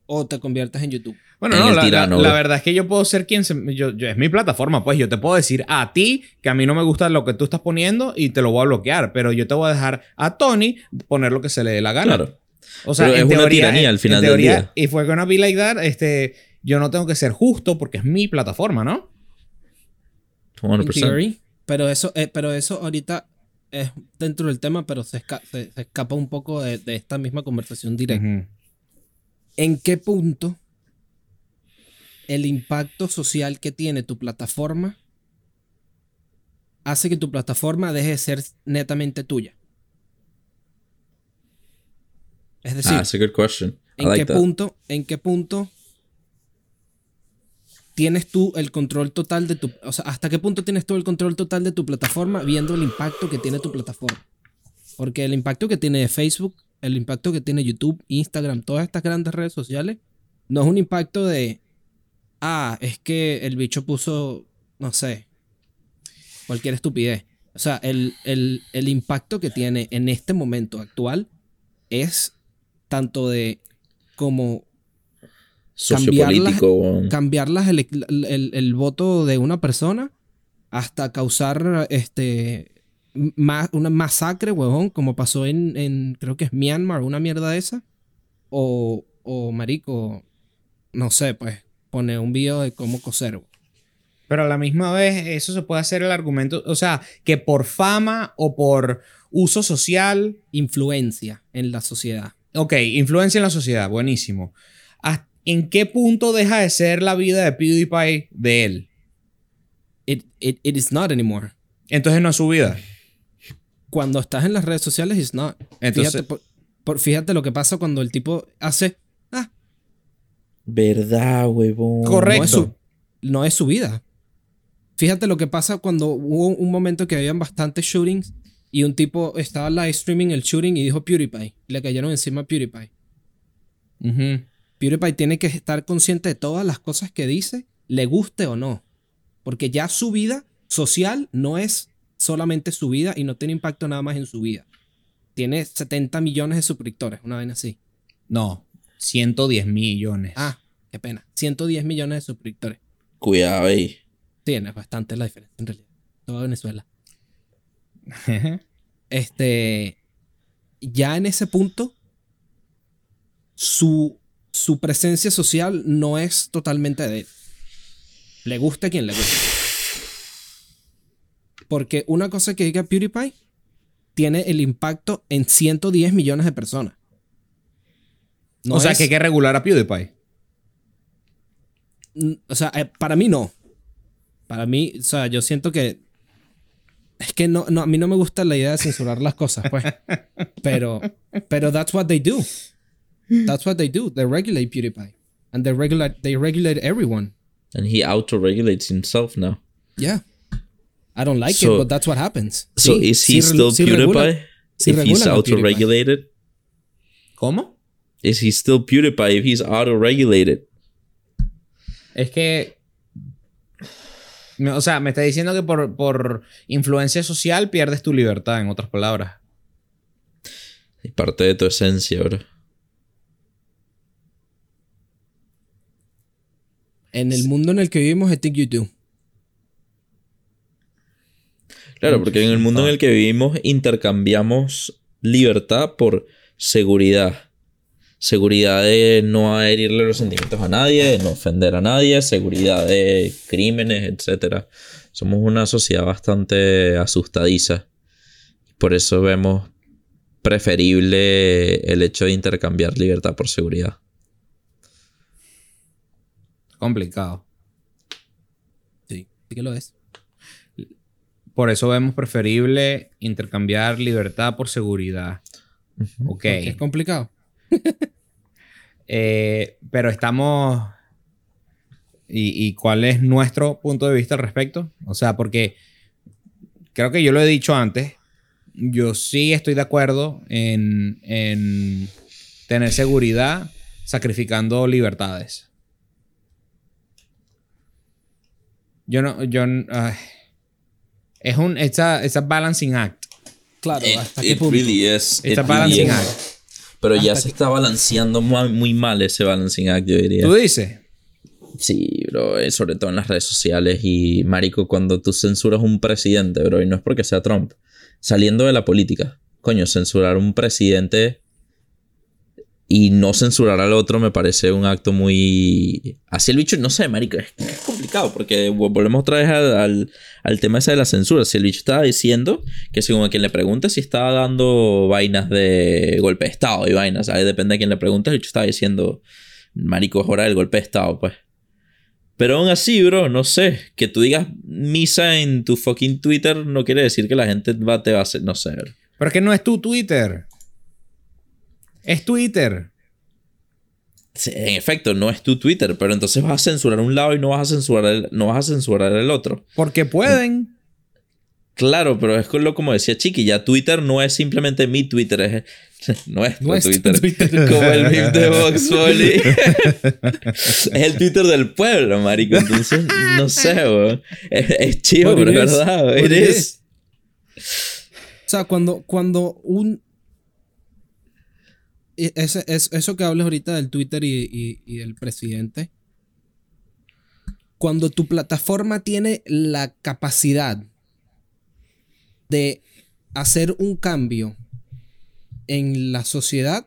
o te conviertes en YouTube. Bueno, En no, el la, tirano, la- la bro. verdad es que yo puedo ser quien se, yo, yo- es mi plataforma, pues yo te puedo decir a ti que a mí no me gusta lo que tú estás poniendo y te lo voy a bloquear, pero yo te voy a dejar a Tony poner lo que se le dé la gana. Claro. O sea, Pero en es una tiranía al final en del teoría, día. Y fue con una be like that, este, yo no tengo que ser justo porque es mi plataforma, ¿no? 100%. In theory, pero eso, eh, pero eso ahorita es dentro del tema, pero se, esca- se- se escapa un poco de, de esta misma conversación directa. ¿En qué punto el impacto social que tiene tu plataforma hace que tu plataforma deje de ser netamente tuya? Es decir, Ah, that's a good question. I ¿en, like qué that. punto, ¿en qué punto tienes tú el control total de tu... O sea, ¿hasta qué punto tienes tú el control total de tu plataforma viendo el impacto que tiene tu plataforma? Porque el impacto que tiene Facebook, el impacto que tiene YouTube, Instagram, todas estas grandes redes sociales, no es un impacto de... Ah, es que el bicho puso, no sé, cualquier estupidez. O sea, el, el- el impacto que tiene en este momento actual es tanto de como Sociopolítico. weón. cambiar las el, el- el voto de una persona hasta causar este ma- una masacre, huevón, como pasó en, en creo que es Myanmar, una mierda de esa. O, o marico, no sé, pues, pone un video de cómo coser. Pero a la misma vez, eso se puede hacer el argumento, o sea, que por fama o por uso social, Influencia en la sociedad. ok, influencia en la sociedad, buenísimo. ¿Hasta- ¿En qué punto deja de ser la vida de PewDiePie de él? It, it, it is not anymore. Entonces no es su vida. Cuando estás en las redes sociales, it's not. Entonces- fíjate, por- por- fíjate lo que pasa cuando el tipo hace. Verdad, huevón. Correcto. No es, su, no es su vida. Fíjate lo que pasa cuando hubo un momento que habían bastantes shootings y un tipo estaba live streaming el shooting y dijo PewDiePie. Le cayeron encima a PewDiePie. PewDiePie tiene que estar consciente de todas las cosas que dice, le guste o no. Porque ya su vida, social no es solamente su vida y no tiene impacto nada más en su vida. Tiene 70 millones de suscriptores, una vez así. No, 110 millones. Ah, qué pena. 110 millones de suscriptores. Cuidado ahí. Sí, es bastante la diferencia en realidad. Toda Venezuela. [laughs] Este. Ya en ese punto, su, su presencia social no es totalmente de él. Le gusta a quien le gusta. Porque una cosa que diga PewDiePie tiene el impacto en 110 millones de personas. No o sea, es- que hay que regular a PewDiePie. Mm, O sea, eh, para mí no. Para mí, o sea, yo siento que. Es que no, no, a mí no me gusta la idea de censurar las cosas, pues. [laughs] Pero, pero that's what they do. That's what they do. They regulate PewDiePie. And they regulate, they regulate everyone. And he auto-regulates himself now. Yeah. I don't like So- it, but that's what happens. So Sí, is he sí still sí PewDiePie? regula- if he's regulan a PewDiePie. auto-regulated? ¿Cómo? Is he still PewDiePie if he's auto-regulated? Es que. O sea, me está diciendo que por, por influencia social pierdes tu libertad, en otras palabras. Es parte de tu esencia, bro. En el mundo en el que vivimos, I think you do. Claro, porque en el mundo en el que vivimos intercambiamos libertad por seguridad. Seguridad de no herirle los sentimientos a nadie, de no ofender a nadie, seguridad de crímenes, etc. Somos una sociedad bastante asustadiza. Por eso vemos preferible el hecho de intercambiar libertad por seguridad. Complicado. Sí, sí que lo es. Por eso vemos preferible intercambiar libertad por seguridad. Ok. Porque es complicado. [laughs] Eh, pero estamos. ¿Y, y cuál es nuestro punto de vista al respecto? O sea, porque creo que yo lo he dicho antes. Yo sí estoy de acuerdo en, en tener seguridad sacrificando libertades. Yo no. Yo, ay. es un. Balancing act. Claro, It, ¿hasta qué it punto? really is. It's It really balancing is. act. Pero ya se está balanceando mu- muy mal ese balancing act, yo diría. ¿Tú dices? Sí, bro, eh, sobre todo en las redes sociales y marico, cuando tú censuras un presidente, bro, y no es porque sea Trump, saliendo de la política, coño, censurar un presidente y no censurar al otro me parece un acto muy... Así el bicho, no sé, marico, es, complicado porque vo- volvemos otra vez al, al, tema ese de la censura. Si el bicho estaba diciendo que según a quien le pregunte si estaba dando vainas de golpe de Estado y vainas, ¿sabes? Depende de quien le pregunte, el bicho estaba diciendo, marico, es hora del golpe de Estado, pues. Pero aún así, bro, no sé. Que tú digas misa en tu fucking Twitter no quiere decir que la gente va, te va a hacer. No sé, bro. Pero es que no es tu Twitter. Es Twitter. Sí, En efecto, no es tu Twitter, pero entonces vas a censurar un lado y no vas a censurar el, no vas a censurar el otro. Porque pueden. Claro, pero es con lo como decía Chiqui, ya Twitter no es simplemente mi Twitter, es [laughs] nuestro, Nuestro Twitter. Twitter. [laughs] Como el meme de Vox [laughs] Bunny. es el Twitter del pueblo, marico. Entonces, no sé, weón. Es, es chido, pero es verdad. It it is. is. O sea, cuando, cuando un. Eso que hablas ahorita del Twitter y, del presidente. Cuando tu plataforma tiene la capacidad de hacer un cambio en la sociedad,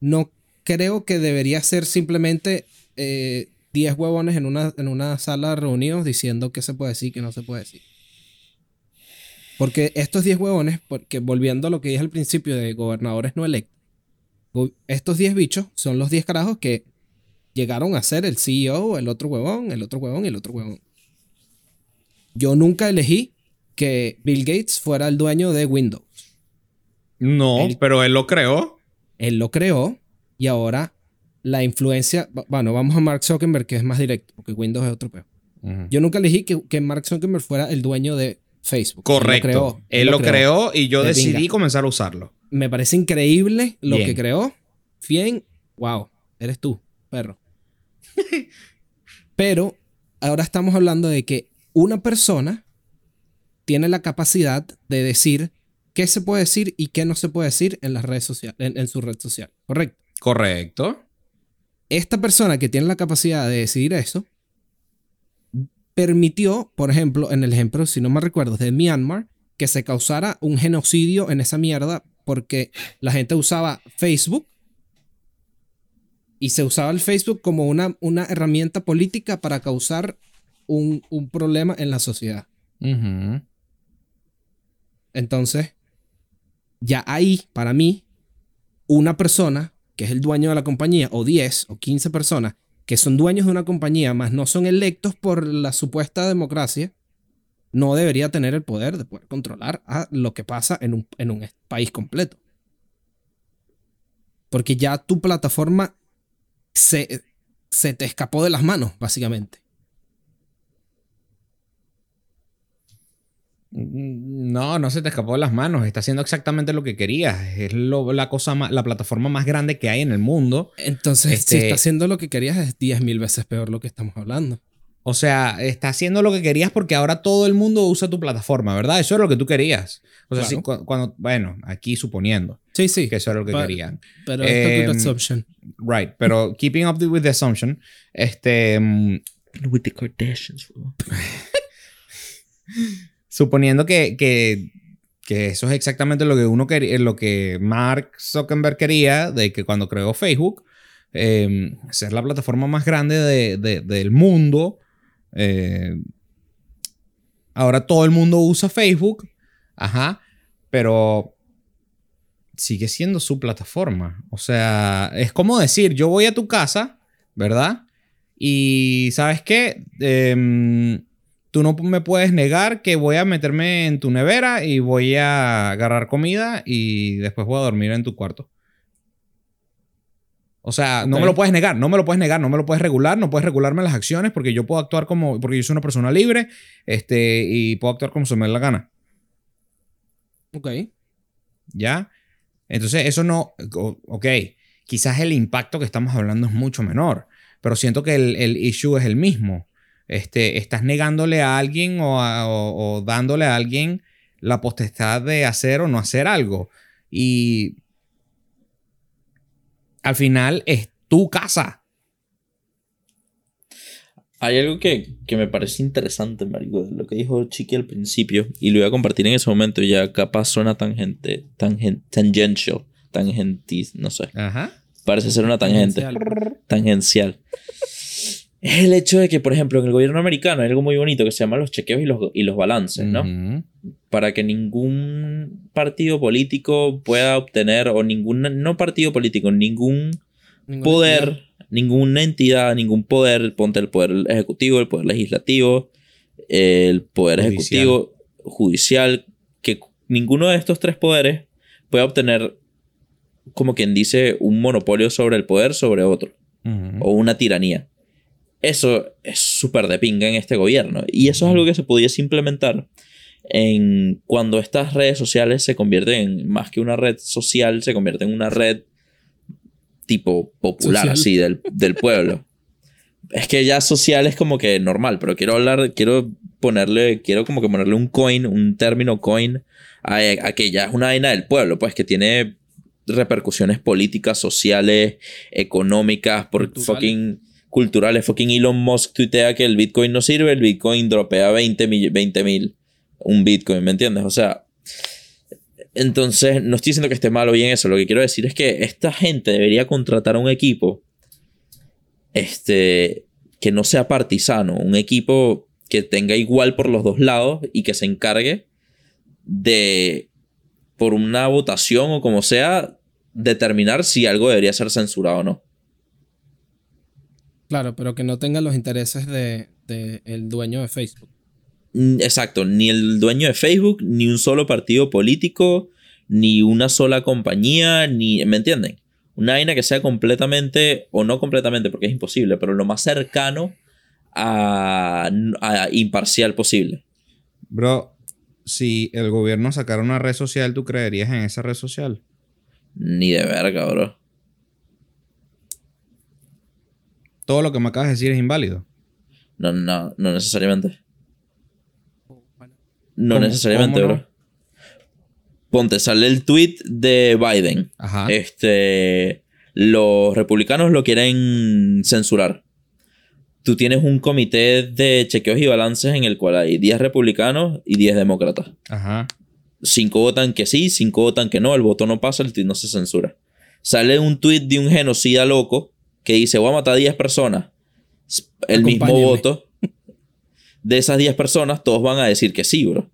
no creo que debería ser simplemente eh, 10 huevones en una, en una sala reunidos diciendo qué se puede decir qué no se puede decir. Porque estos 10 huevones, porque volviendo a lo que dije al principio de gobernadores no electos, estos 10 bichos son los 10 carajos que llegaron a ser el CEO, el otro huevón, el otro huevón y el otro huevón. Yo nunca elegí que Bill Gates fuera el dueño de Windows. No, Él- pero él lo creó. Él lo creó y ahora la influencia, bu- bueno, vamos a Mark Zuckerberg que es más directo, porque Windows es otro peor. Yo nunca elegí que, que Mark Zuckerberg fuera el dueño de Facebook. Correcto. Él lo creó. y yo De decidí pinga. comenzar a usarlo. Me parece increíble lo Bien. que creó. Bien, wow, eres tú, perro. [laughs] Pero ahora estamos hablando de que una persona tiene la capacidad de decir qué se puede decir y qué no se puede decir en las redes sociales, en, en su red social. ¿Correcto? Correcto. Esta persona que tiene la capacidad de decidir eso permitió, por ejemplo, en el ejemplo, si no me recuerdo, de Myanmar, que se causara un genocidio en esa mierda porque la gente usaba Facebook y se usaba el Facebook como una, una herramienta política para causar un, un problema en la sociedad. Entonces, ya ahí, para mí, una persona que es el dueño de la compañía, o 10 o 15 personas que son dueños de una compañía, más no son electos por la supuesta democracia, no debería tener el poder de poder controlar a lo que pasa en un, en un país completo. Porque ya tu plataforma se, se te escapó de las manos, básicamente. No, no se te escapó de las manos. Está haciendo exactamente lo que querías. Es lo- la cosa más, la plataforma más grande que hay en el mundo. Entonces, Este- si está haciendo lo que querías, es 10 mil veces peor lo que estamos hablando. O sea, está haciendo lo que querías porque ahora todo el mundo usa tu plataforma, ¿verdad? Eso es lo que tú querías. O sea, Claro. sí, cu- cuando, bueno, aquí suponiendo Sí, sí. que eso era lo que Pa- querían. Pero esto es Em, assumption. Right, pero [laughs] keeping up with the assumption, este, mm, With the Kardashians, bro. [laughs] suponiendo que, que, que eso es exactamente lo que uno quería, lo que Mark Zuckerberg quería de que cuando creó Facebook, eh, ser la plataforma más grande de- de- del mundo. eh, ahora todo el mundo usa Facebook, ajá, pero sigue siendo su plataforma. O sea, es como decir, yo voy a tu casa, ¿verdad? Y sabes qué, Em, tú no me puedes negar que voy a meterme en tu nevera y voy a agarrar comida y después voy a dormir en tu cuarto. O sea, no me lo puedes negar, no me lo puedes negar, no me lo puedes regular, no puedes regularme las acciones porque yo puedo actuar como, porque yo soy una persona libre, este, y puedo actuar como se me dé la gana. Ok. ¿Ya? Entonces, eso no. Ok, quizás el impacto que estamos hablando es mucho menor, pero siento que el, el issue es el mismo. Este, estás negándole a alguien o, a- o- o dándole a alguien la potestad de hacer o no hacer algo. Y al final es tu casa. Hay algo que, que me parece interesante, marico, lo que dijo Chiqui al principio, y lo voy a compartir en ese momento, ya capaz suena tangente, tangen, tangential, tangentis, no sé. Ajá. Parece ser una tangente. Tangencial. Tangencial. Es el hecho de que, por ejemplo, en el gobierno americano hay algo muy bonito que se llama los chequeos y los, y los balances, ¿no? Para que ningún partido político pueda obtener, o ningún, no partido político, ningún poder, entidad. ninguna entidad, ningún poder, ponte el poder ejecutivo, el poder legislativo, el poder Judicial. ejecutivo, judicial, que ninguno de estos tres poderes pueda obtener, como quien dice, un monopolio sobre el poder sobre otro, o una tiranía. Eso es súper de pinga en este gobierno. Y eso es algo que se pudiese implementar en cuando estas redes sociales se convierten en más que una red social, se convierte en una red tipo popular, Social. así, del, del pueblo. es que ya social es como que normal, pero quiero hablar, quiero ponerle, quiero como que ponerle un coin, un término coin, a, a que ya es una vaina del pueblo, pues que tiene repercusiones políticas, sociales, económicas, por fucking culturales. Fucking Elon Musk tuitea que el Bitcoin no sirve, el Bitcoin dropea 20 mil, un Bitcoin, ¿me entiendes? O sea, entonces no estoy diciendo que esté mal o bien eso, lo que quiero decir es que esta gente debería contratar a un equipo este, que no sea partisano, un equipo que tenga igual por los dos lados y que se encargue de, por una votación o como sea, determinar si algo debería ser censurado o no. Claro, pero que no tenga los intereses de, de el dueño de Facebook. Mm, Exacto, ni el dueño de Facebook, ni un solo partido político, ni una sola compañía, ni, ¿me entienden? Una vaina que sea completamente, o no completamente porque es imposible, pero lo más cercano a, a imparcial posible. Bro, si el gobierno sacara una red social, ¿tú creerías en esa red social? Ni de verga, bro. Todo lo que me acabas de decir es inválido. No, no, no necesariamente. No ¿Cómo- necesariamente, cómo no? bro. Ponte, sale el tweet de Biden. Ajá. Este. Los republicanos lo quieren censurar. Tú tienes un comité de chequeos y balances en el cual hay 10 republicanos y 10 demócratas. Ajá. 5 votan que sí, 5 votan que no, el voto no pasa, el tweet no se censura. Sale un tweet de un genocida loco que dice, voy a matar a 10 personas. El mismo voto. [laughs] De esas 10 personas, todos van a decir que sí, bro.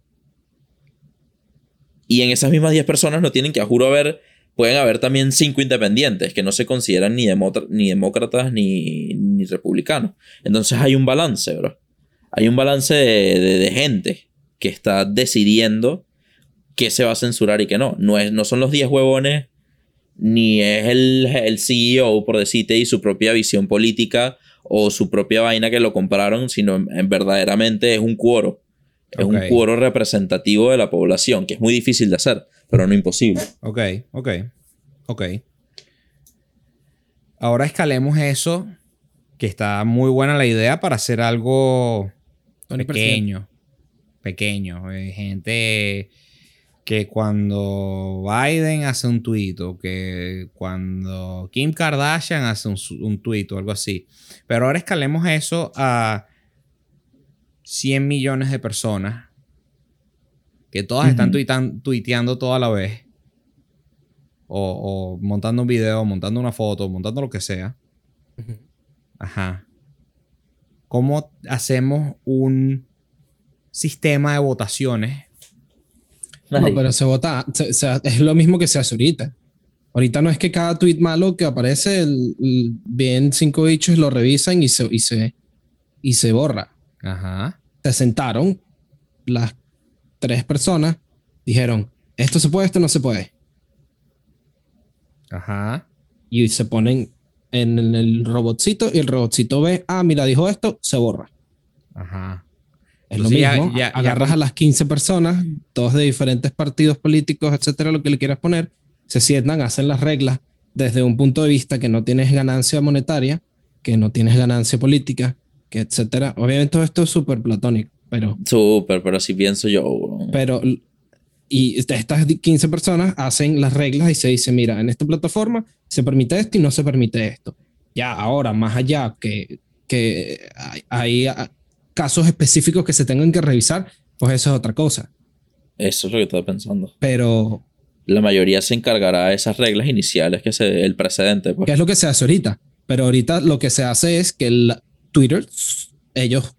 Y en esas mismas 10 personas no tienen que, a juro, haber, pueden haber también 5 independientes que no se consideran ni, ni demócratas ni, ni republicanos. Entonces hay un balance, bro. Hay un balance de, de- de gente que está decidiendo qué se va a censurar y qué no. No, es, no son los 10 huevones, ni es el, el CEO, por decirte, y su propia visión política o su propia vaina que lo compraron, sino en, en verdaderamente es un cuoro. Es un cuoro representativo de la población, que es muy difícil de hacer, pero no imposible. Ok, ok, ok. Ahora escalemos eso, que está muy buena la idea para hacer algo Tony pequeño. Pequeño. eh, gente que cuando Biden hace un tuit o que cuando Kim Kardashian hace un, un tuit o algo así. Pero ahora escalemos eso a 100 millones de personas que todas están tuitan- tuiteando toda la vez. O, o montando un video, montando una foto, montando lo que sea. Ajá. ¿Cómo hacemos un sistema de votaciones? No, pero se vota, se- se- es lo mismo que se hace ahorita. Ahorita no es que cada tweet malo que aparece, el, el- ven cinco bichos, lo revisan y se, y se, y se borra. Ajá. Se sentaron las tres personas, dijeron, esto se puede, esto no se puede. Ajá. Y se ponen en el robotcito y el robotcito ve, ah, mira, dijo esto, se borra. Ajá. Es lo Entonces mismo. ya- ya- Agarras a las 15 personas, todos de diferentes partidos políticos, etcétera, lo que le quieras poner, se sientan, hacen las reglas desde un punto de vista que no tienes ganancia monetaria, que no tienes ganancia política, que etcétera. Obviamente todo esto es súper platónico, pero, Súper, pero así pienso yo. bro. pero y estas 15 personas hacen las reglas y se dice, mira, en esta plataforma se permite esto y no se permite esto. Ya ahora, más allá que, que hay, hay, casos específicos que se tengan que revisar, pues eso es otra cosa. Eso es lo que estaba pensando. Pero, La mayoría se encargará de esas reglas iniciales, que es el precedente. Pues. ¿qué es lo que se hace ahorita? Pero ahorita lo que se hace es que el Twitter, ellos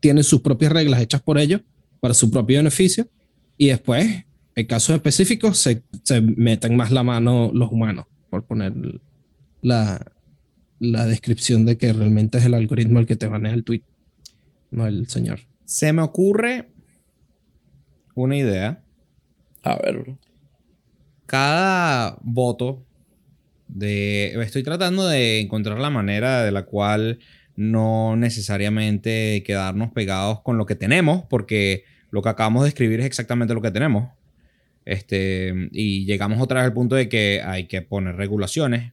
tienen sus propias reglas hechas por ellos para su propio beneficio y después, en casos específicos, se, se meten más la mano los humanos, por poner la, la descripción de que realmente es el algoritmo el que te banea el tweet, no el señor. Se me ocurre una idea. A ver, bro. Cada voto de... Estoy tratando de encontrar la manera de la cual no necesariamente quedarnos pegados con lo que tenemos, porque lo que acabamos de escribir es exactamente lo que tenemos. Este, y llegamos otra vez al punto de que hay que poner regulaciones.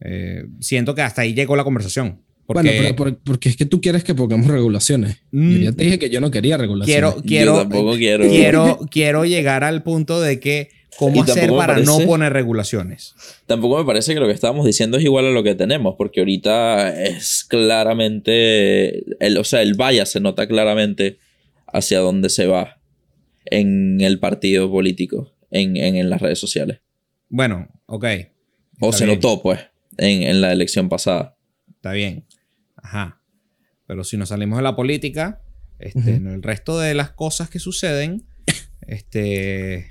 Eh, siento que hasta ahí llegó la conversación. Porque Bueno, pero por- porque es que tú quieres que pongamos regulaciones. Mm. Yo ya te dije que yo no quería regulaciones. quiero, quiero, yo tampoco quiero. quiero, quiero llegar al punto de que Y cómo hacer para no poner regulaciones. Tampoco me parece que lo que estábamos diciendo es igual a lo que tenemos, porque ahorita es claramente, el, o sea, el vaya se nota claramente hacia dónde se va en el partido político, en, en, en las redes sociales. Bueno, ok. O se bien, notó, pues, en, en la elección pasada. Está bien. Ajá. Pero si nos salimos de la política, este, Ujú. en el resto de las cosas que suceden, este.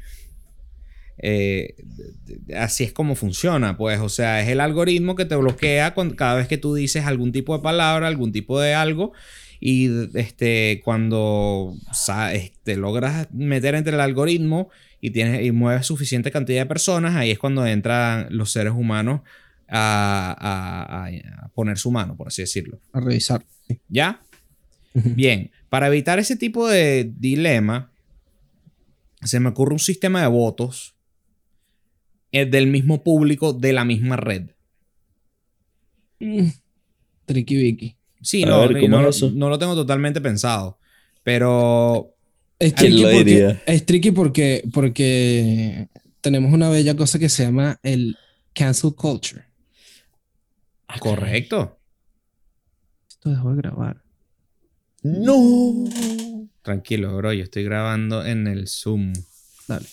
eh, así es como funciona, pues. O sea, es el algoritmo que te bloquea con- cada vez que tú dices algún tipo de palabra, algún tipo de algo. Y este, cuando sa- este, logras meter entre el algoritmo y, tienes, y mueves suficiente cantidad de personas, ahí es cuando entran los seres humanos a, a- a- a poner su mano, por así decirlo. A revisar. sí. ¿Ya? Bien, para evitar ese tipo de dilema, se me ocurre un sistema de votos eh, del mismo público de la misma red. Mm. Tricky Vicky. Sí, no, ver, y ¿cómo no, es eso? no lo tengo totalmente pensado, pero Es ¿Quién tricky, lo porque, diría? es tricky porque, porque tenemos una bella cosa que se llama el cancel culture. Correcto. Esto dejó de grabar. No. Tranquilo, bro. Yo estoy grabando en el Zoom. Dale.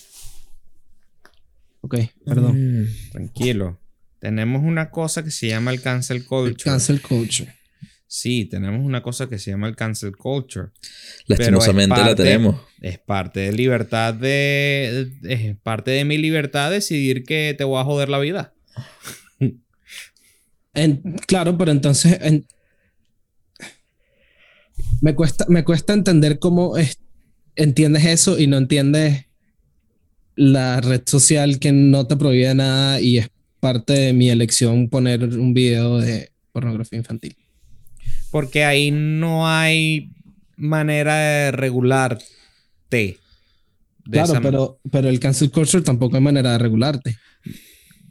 Ok, perdón. Tranquilo. Tenemos una cosa que se llama el cancel culture. Cancel culture. Sí, tenemos una cosa que se llama el cancel culture. Lastimosamente la tenemos. Es parte de libertad de. Es parte de mi libertad decidir que te voy a joder la vida. En- claro, pero entonces en- me, cuesta, me cuesta entender cómo es- entiendes eso y no entiendes la red social que no te prohíbe nada y es parte de mi elección poner un video de pornografía infantil. Porque ahí no hay manera de regularte. De claro, pero, pero el cancel culture tampoco hay manera de regularte.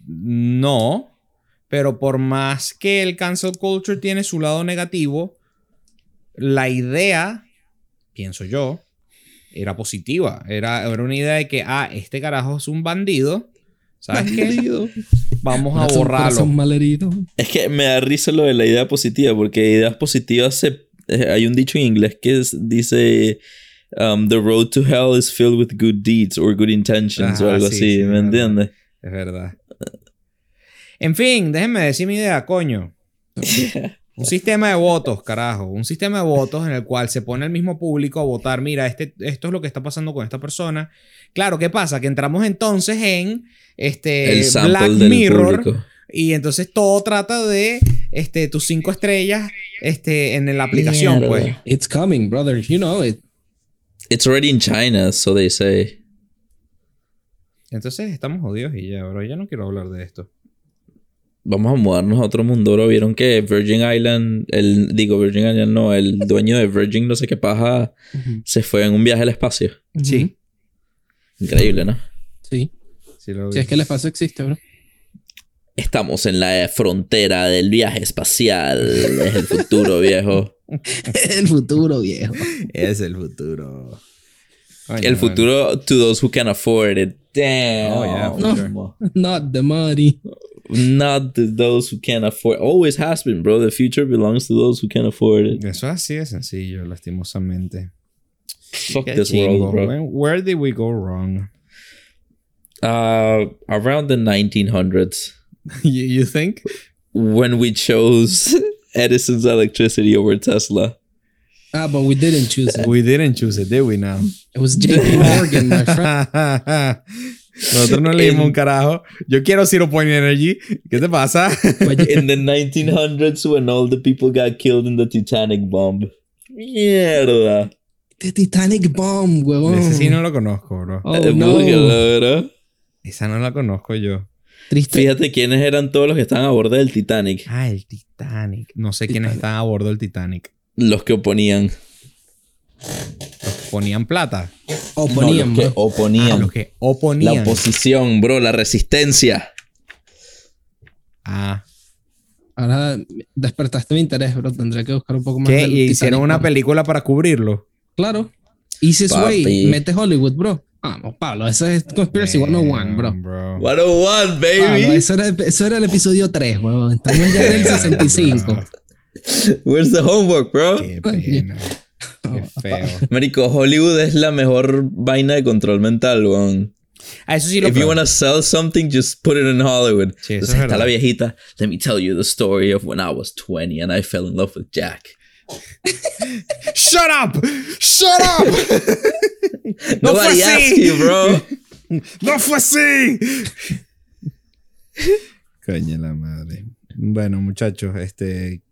No. Pero por más que el cancel culture tiene su lado negativo, la idea, pienso yo, era positiva. Era, era una idea de que, ah, este carajo es un bandido. ¿Sabes qué? Vamos a Corazón- borrarlo. malherido. Es que me da risa lo de la idea positiva, porque ideas positivas se... eh, Hay un dicho en inglés que es- dice... um, the road to hell is filled with good deeds or good intentions o algo sí, así, sí, ¿me entiendes? Es verdad. En fin, déjenme decir mi idea, coño. [laughs] Un sistema de votos, carajo. Un sistema de votos en el cual se pone el mismo público a votar. Mira, este, esto es lo que está pasando con esta persona. Claro, ¿qué pasa? Que entramos entonces en este El Black del Mirror. público. Y entonces todo trata de este, tus cinco estrellas este, en la aplicación, Mierda. pues. It's coming, brother. You know it. It's already in China, so they say. Entonces estamos jodidos y ya, bro. Ya no quiero hablar de esto. Vamos a mudarnos a otro mundo, bro. Vieron que Virgin Island, el digo Virgin Island no, el dueño de Virgin no sé qué paja se fue en un viaje al espacio. Sí. Increíble, ¿no? Sí. Sí, lo Si es que el espacio existe, bro. Estamos en la frontera del viaje espacial. Es el futuro, viejo. [laughs] el futuro, viejo. Es el futuro. El bueno. futuro to those who can afford it. Damn. Oh, yeah, No. Not the money. Not to those who can afford. Always has been, bro. The future belongs to those who can afford it. Eso es así de sencillo, lastimosamente. Fuck Qué this chingo. world, bro. Where, where did we go wrong? Uh, around the 1900s, [laughs] you, you think? when we chose [laughs] Edison's electricity over Tesla. Ah, but we didn't choose it. We didn't choose it, did we now? It was JP Morgan, my friend. [laughs] Nosotros no leímos un carajo. Yo quiero Zero Point Energy. ¿Qué te pasa? in [laughs] the 1900s, when all the people got killed in the Titanic bomb. Mierda. The Titanic Bomb, huevón. Ese sí no lo conozco, bro. Oh, Eh, no. bro. Esa no la conozco yo. Triste. Fíjate quiénes eran todos los que estaban a bordo del Titanic. Ah, el Titanic. No sé quiénes están a bordo del Titanic. Los que oponían. Los ponían plata. O No, ponían, los que bro. oponían. Ah, los que la oponían. oposición, bro. La resistencia. ah. Ahora despertaste mi interés, bro. Tendré que buscar un poco más. ¿Qué? del ¿Y hicieron una película para cubrirlo? Claro. Papi. way. Mete Hollywood, bro. Vamos, Pablo. Eso es Conspiracy 101, bro. Bro. 101, Pablo, baby. eso, era, eso era el episodio 3, huevón. Estamos ya en el [laughs] 65. Where's the homework, bro? Qué pena. Qué [laughs] feo. Marico, Hollywood es la mejor vaina de control mental, weón. Ah, eso sí lo If you creo. wanna sell something, just put it in Hollywood. Sí, eso Entonces es está la viejita. Let me tell you the story of when I was 20 and I fell in love with Jack. ¡Shut up! ¡Shut up! [laughs] No fue Nobody así. asked you, bro. [laughs] ¡No fue así! Coño la madre. Bueno, muchachos, este.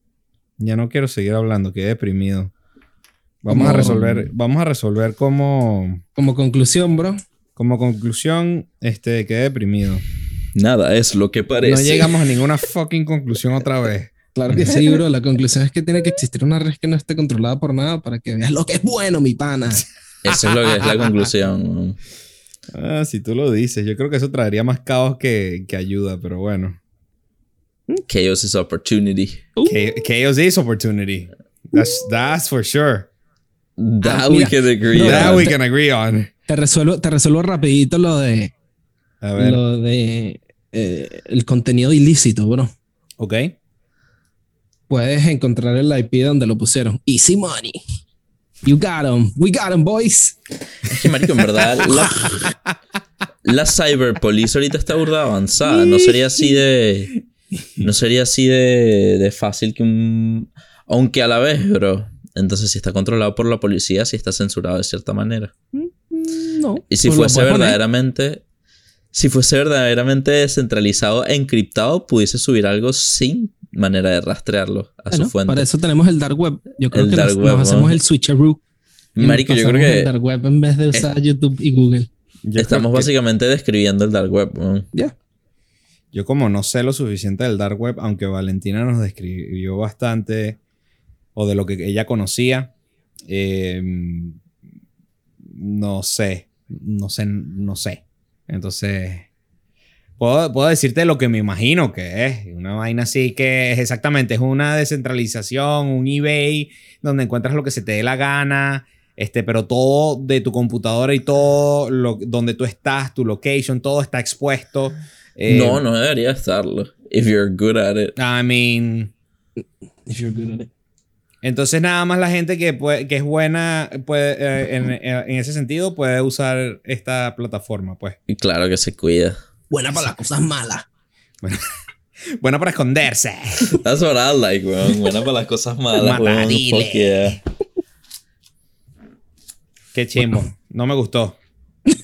Ya no quiero seguir hablando, quedé deprimido. Vamos a resolver, vamos a resolver como, Como conclusión, bro. como conclusión, este, quedé deprimido. Nada es lo que parece. No llegamos a ninguna fucking conclusión otra vez. Claro que sí, bro. La conclusión es que tiene que existir una red que no esté controlada por nada para que veas lo que es bueno, mi pana. [laughs] Eso es lo que es la conclusión. Ah, si tú lo dices, yo creo que eso traería más caos que, que ayuda, pero bueno. Chaos is opportunity. Cha- Chaos is opportunity. That's, that's for sure. That we can agree no, on. That we can agree on. Te resuelvo, te resuelvo rapidito lo de A ver. lo de eh, el contenido ilícito, bro. Ok. Puedes encontrar el IP donde lo pusieron. Easy money. You got 'em. We got 'em, boys. Es que, marico, en verdad, [laughs] la, la cyberpolice ahorita está burda avanzada. No sería así de... No sería así de, de fácil que un... Aunque a la vez, bro. Entonces, si está controlado por la policía, sí está censurado de cierta manera. No. Y si Pues fuese poner. verdaderamente... Si fuese verdaderamente descentralizado e encriptado, pudiese subir algo sin manera de rastrearlo a Bueno, su fuente. Para eso tenemos el dark web. Yo creo El que dark nos, web, nos ¿no? hacemos el switcheroo. Marico, yo creo que el dark web en vez de usar YouTube y Google. Estamos que- básicamente describiendo el dark web. ¿no? Ya. Yo como no sé lo suficiente del dark web, aunque Valentina nos describió bastante o de lo que ella conocía, eh, no sé, no sé, no sé. Entonces, puedo, puedo decirte lo que me imagino que es. Una vaina así que es exactamente, es una descentralización, un eBay donde encuentras lo que se te dé la gana. Este, pero todo de tu computadora y todo lo, donde tú estás, tu location, todo está expuesto. Eh, no, no debería estarlo. If you're good at it. I mean, If you're good at it. Entonces nada más la gente que, puede- que es buena puede, eh, en, en ese sentido puede usar esta plataforma, pues. Y claro que se cuida. Buena para las cosas malas. [laughs] Buena para esconderse. That's what I like, weón. Buena para las cosas malas, weón. Yeah. Qué chimbo. No me gustó. [laughs]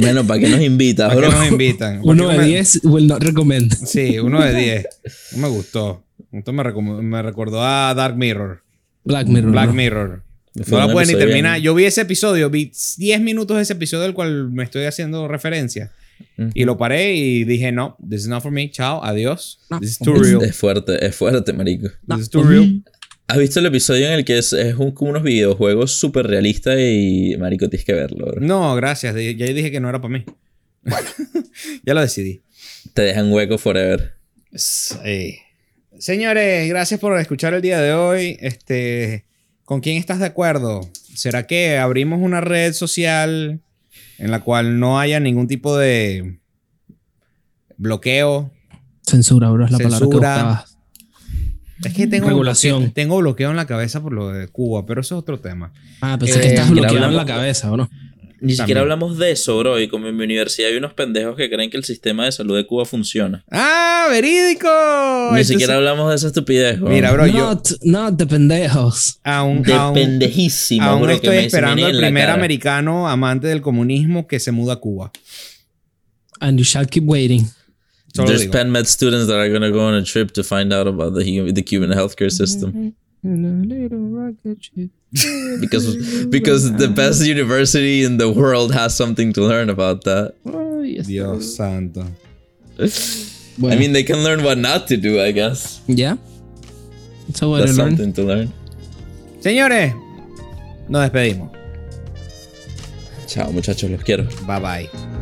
Bueno, ¿para qué nos invitas, ¿Para qué nos invitan? ¿Para Uno de me- 10 will not recommend. Sí, uno de 10. No me gustó. Esto me, me recordó a Dark Mirror. Black Mirror. Black ¿no? Mirror. No la pueden ni terminar. bien. Yo vi ese episodio, vi 10 minutos de ese episodio del cual me estoy haciendo referencia. Ujú. Y lo paré y dije, no, this is not for me. Chao, adiós. No. This is too real. es fuerte, es fuerte, marico. This is too real. ¿Has visto el episodio en el que es, es un- como unos videojuegos súper realistas y, marico, tienes que verlo, bro? No, gracias. Ya dije que no era para mí. [laughs] ya lo decidí. Te dejan hueco forever. Sí. Señores, gracias por escuchar el día de hoy. Este, ¿con quién estás de acuerdo? ¿Será que abrimos una red social en la cual no haya ningún tipo de bloqueo? Censura, bro, es la palabra que Censura. buscabas. Es que tengo Regulación. bloqueo- tengo bloqueo en la cabeza por lo de Cuba, pero eso es otro tema. Ah, pensé Eh, que estás bloqueado en la cabeza, ¿o no? Ni siquiera hablamos de eso, bro. Y como en mi universidad hay unos pendejos que creen que el sistema de salud de Cuba funciona. ¡Ah, verídico! Ni Entonces- siquiera hablamos de esa estupidez, bro. Mira, bro, yo not, not de pendejos. aún, De aún- pendejísimo, aún bro, que estoy me esperando al primer cara. americano amante del comunismo que se muda a Cuba. And you shall keep waiting. Solo There's digo. Penn Med students that are going to go on a trip to find out about the Cuban healthcare system. Because, because the best university in the world has something to learn about that. Oh, yes. Dios santo. Bueno, I mean, they can learn what not to do, I guess. yeah. It's a way That's to learn. something to learn. Señores, nos despedimos. Chao, muchachos, los quiero. Bye bye.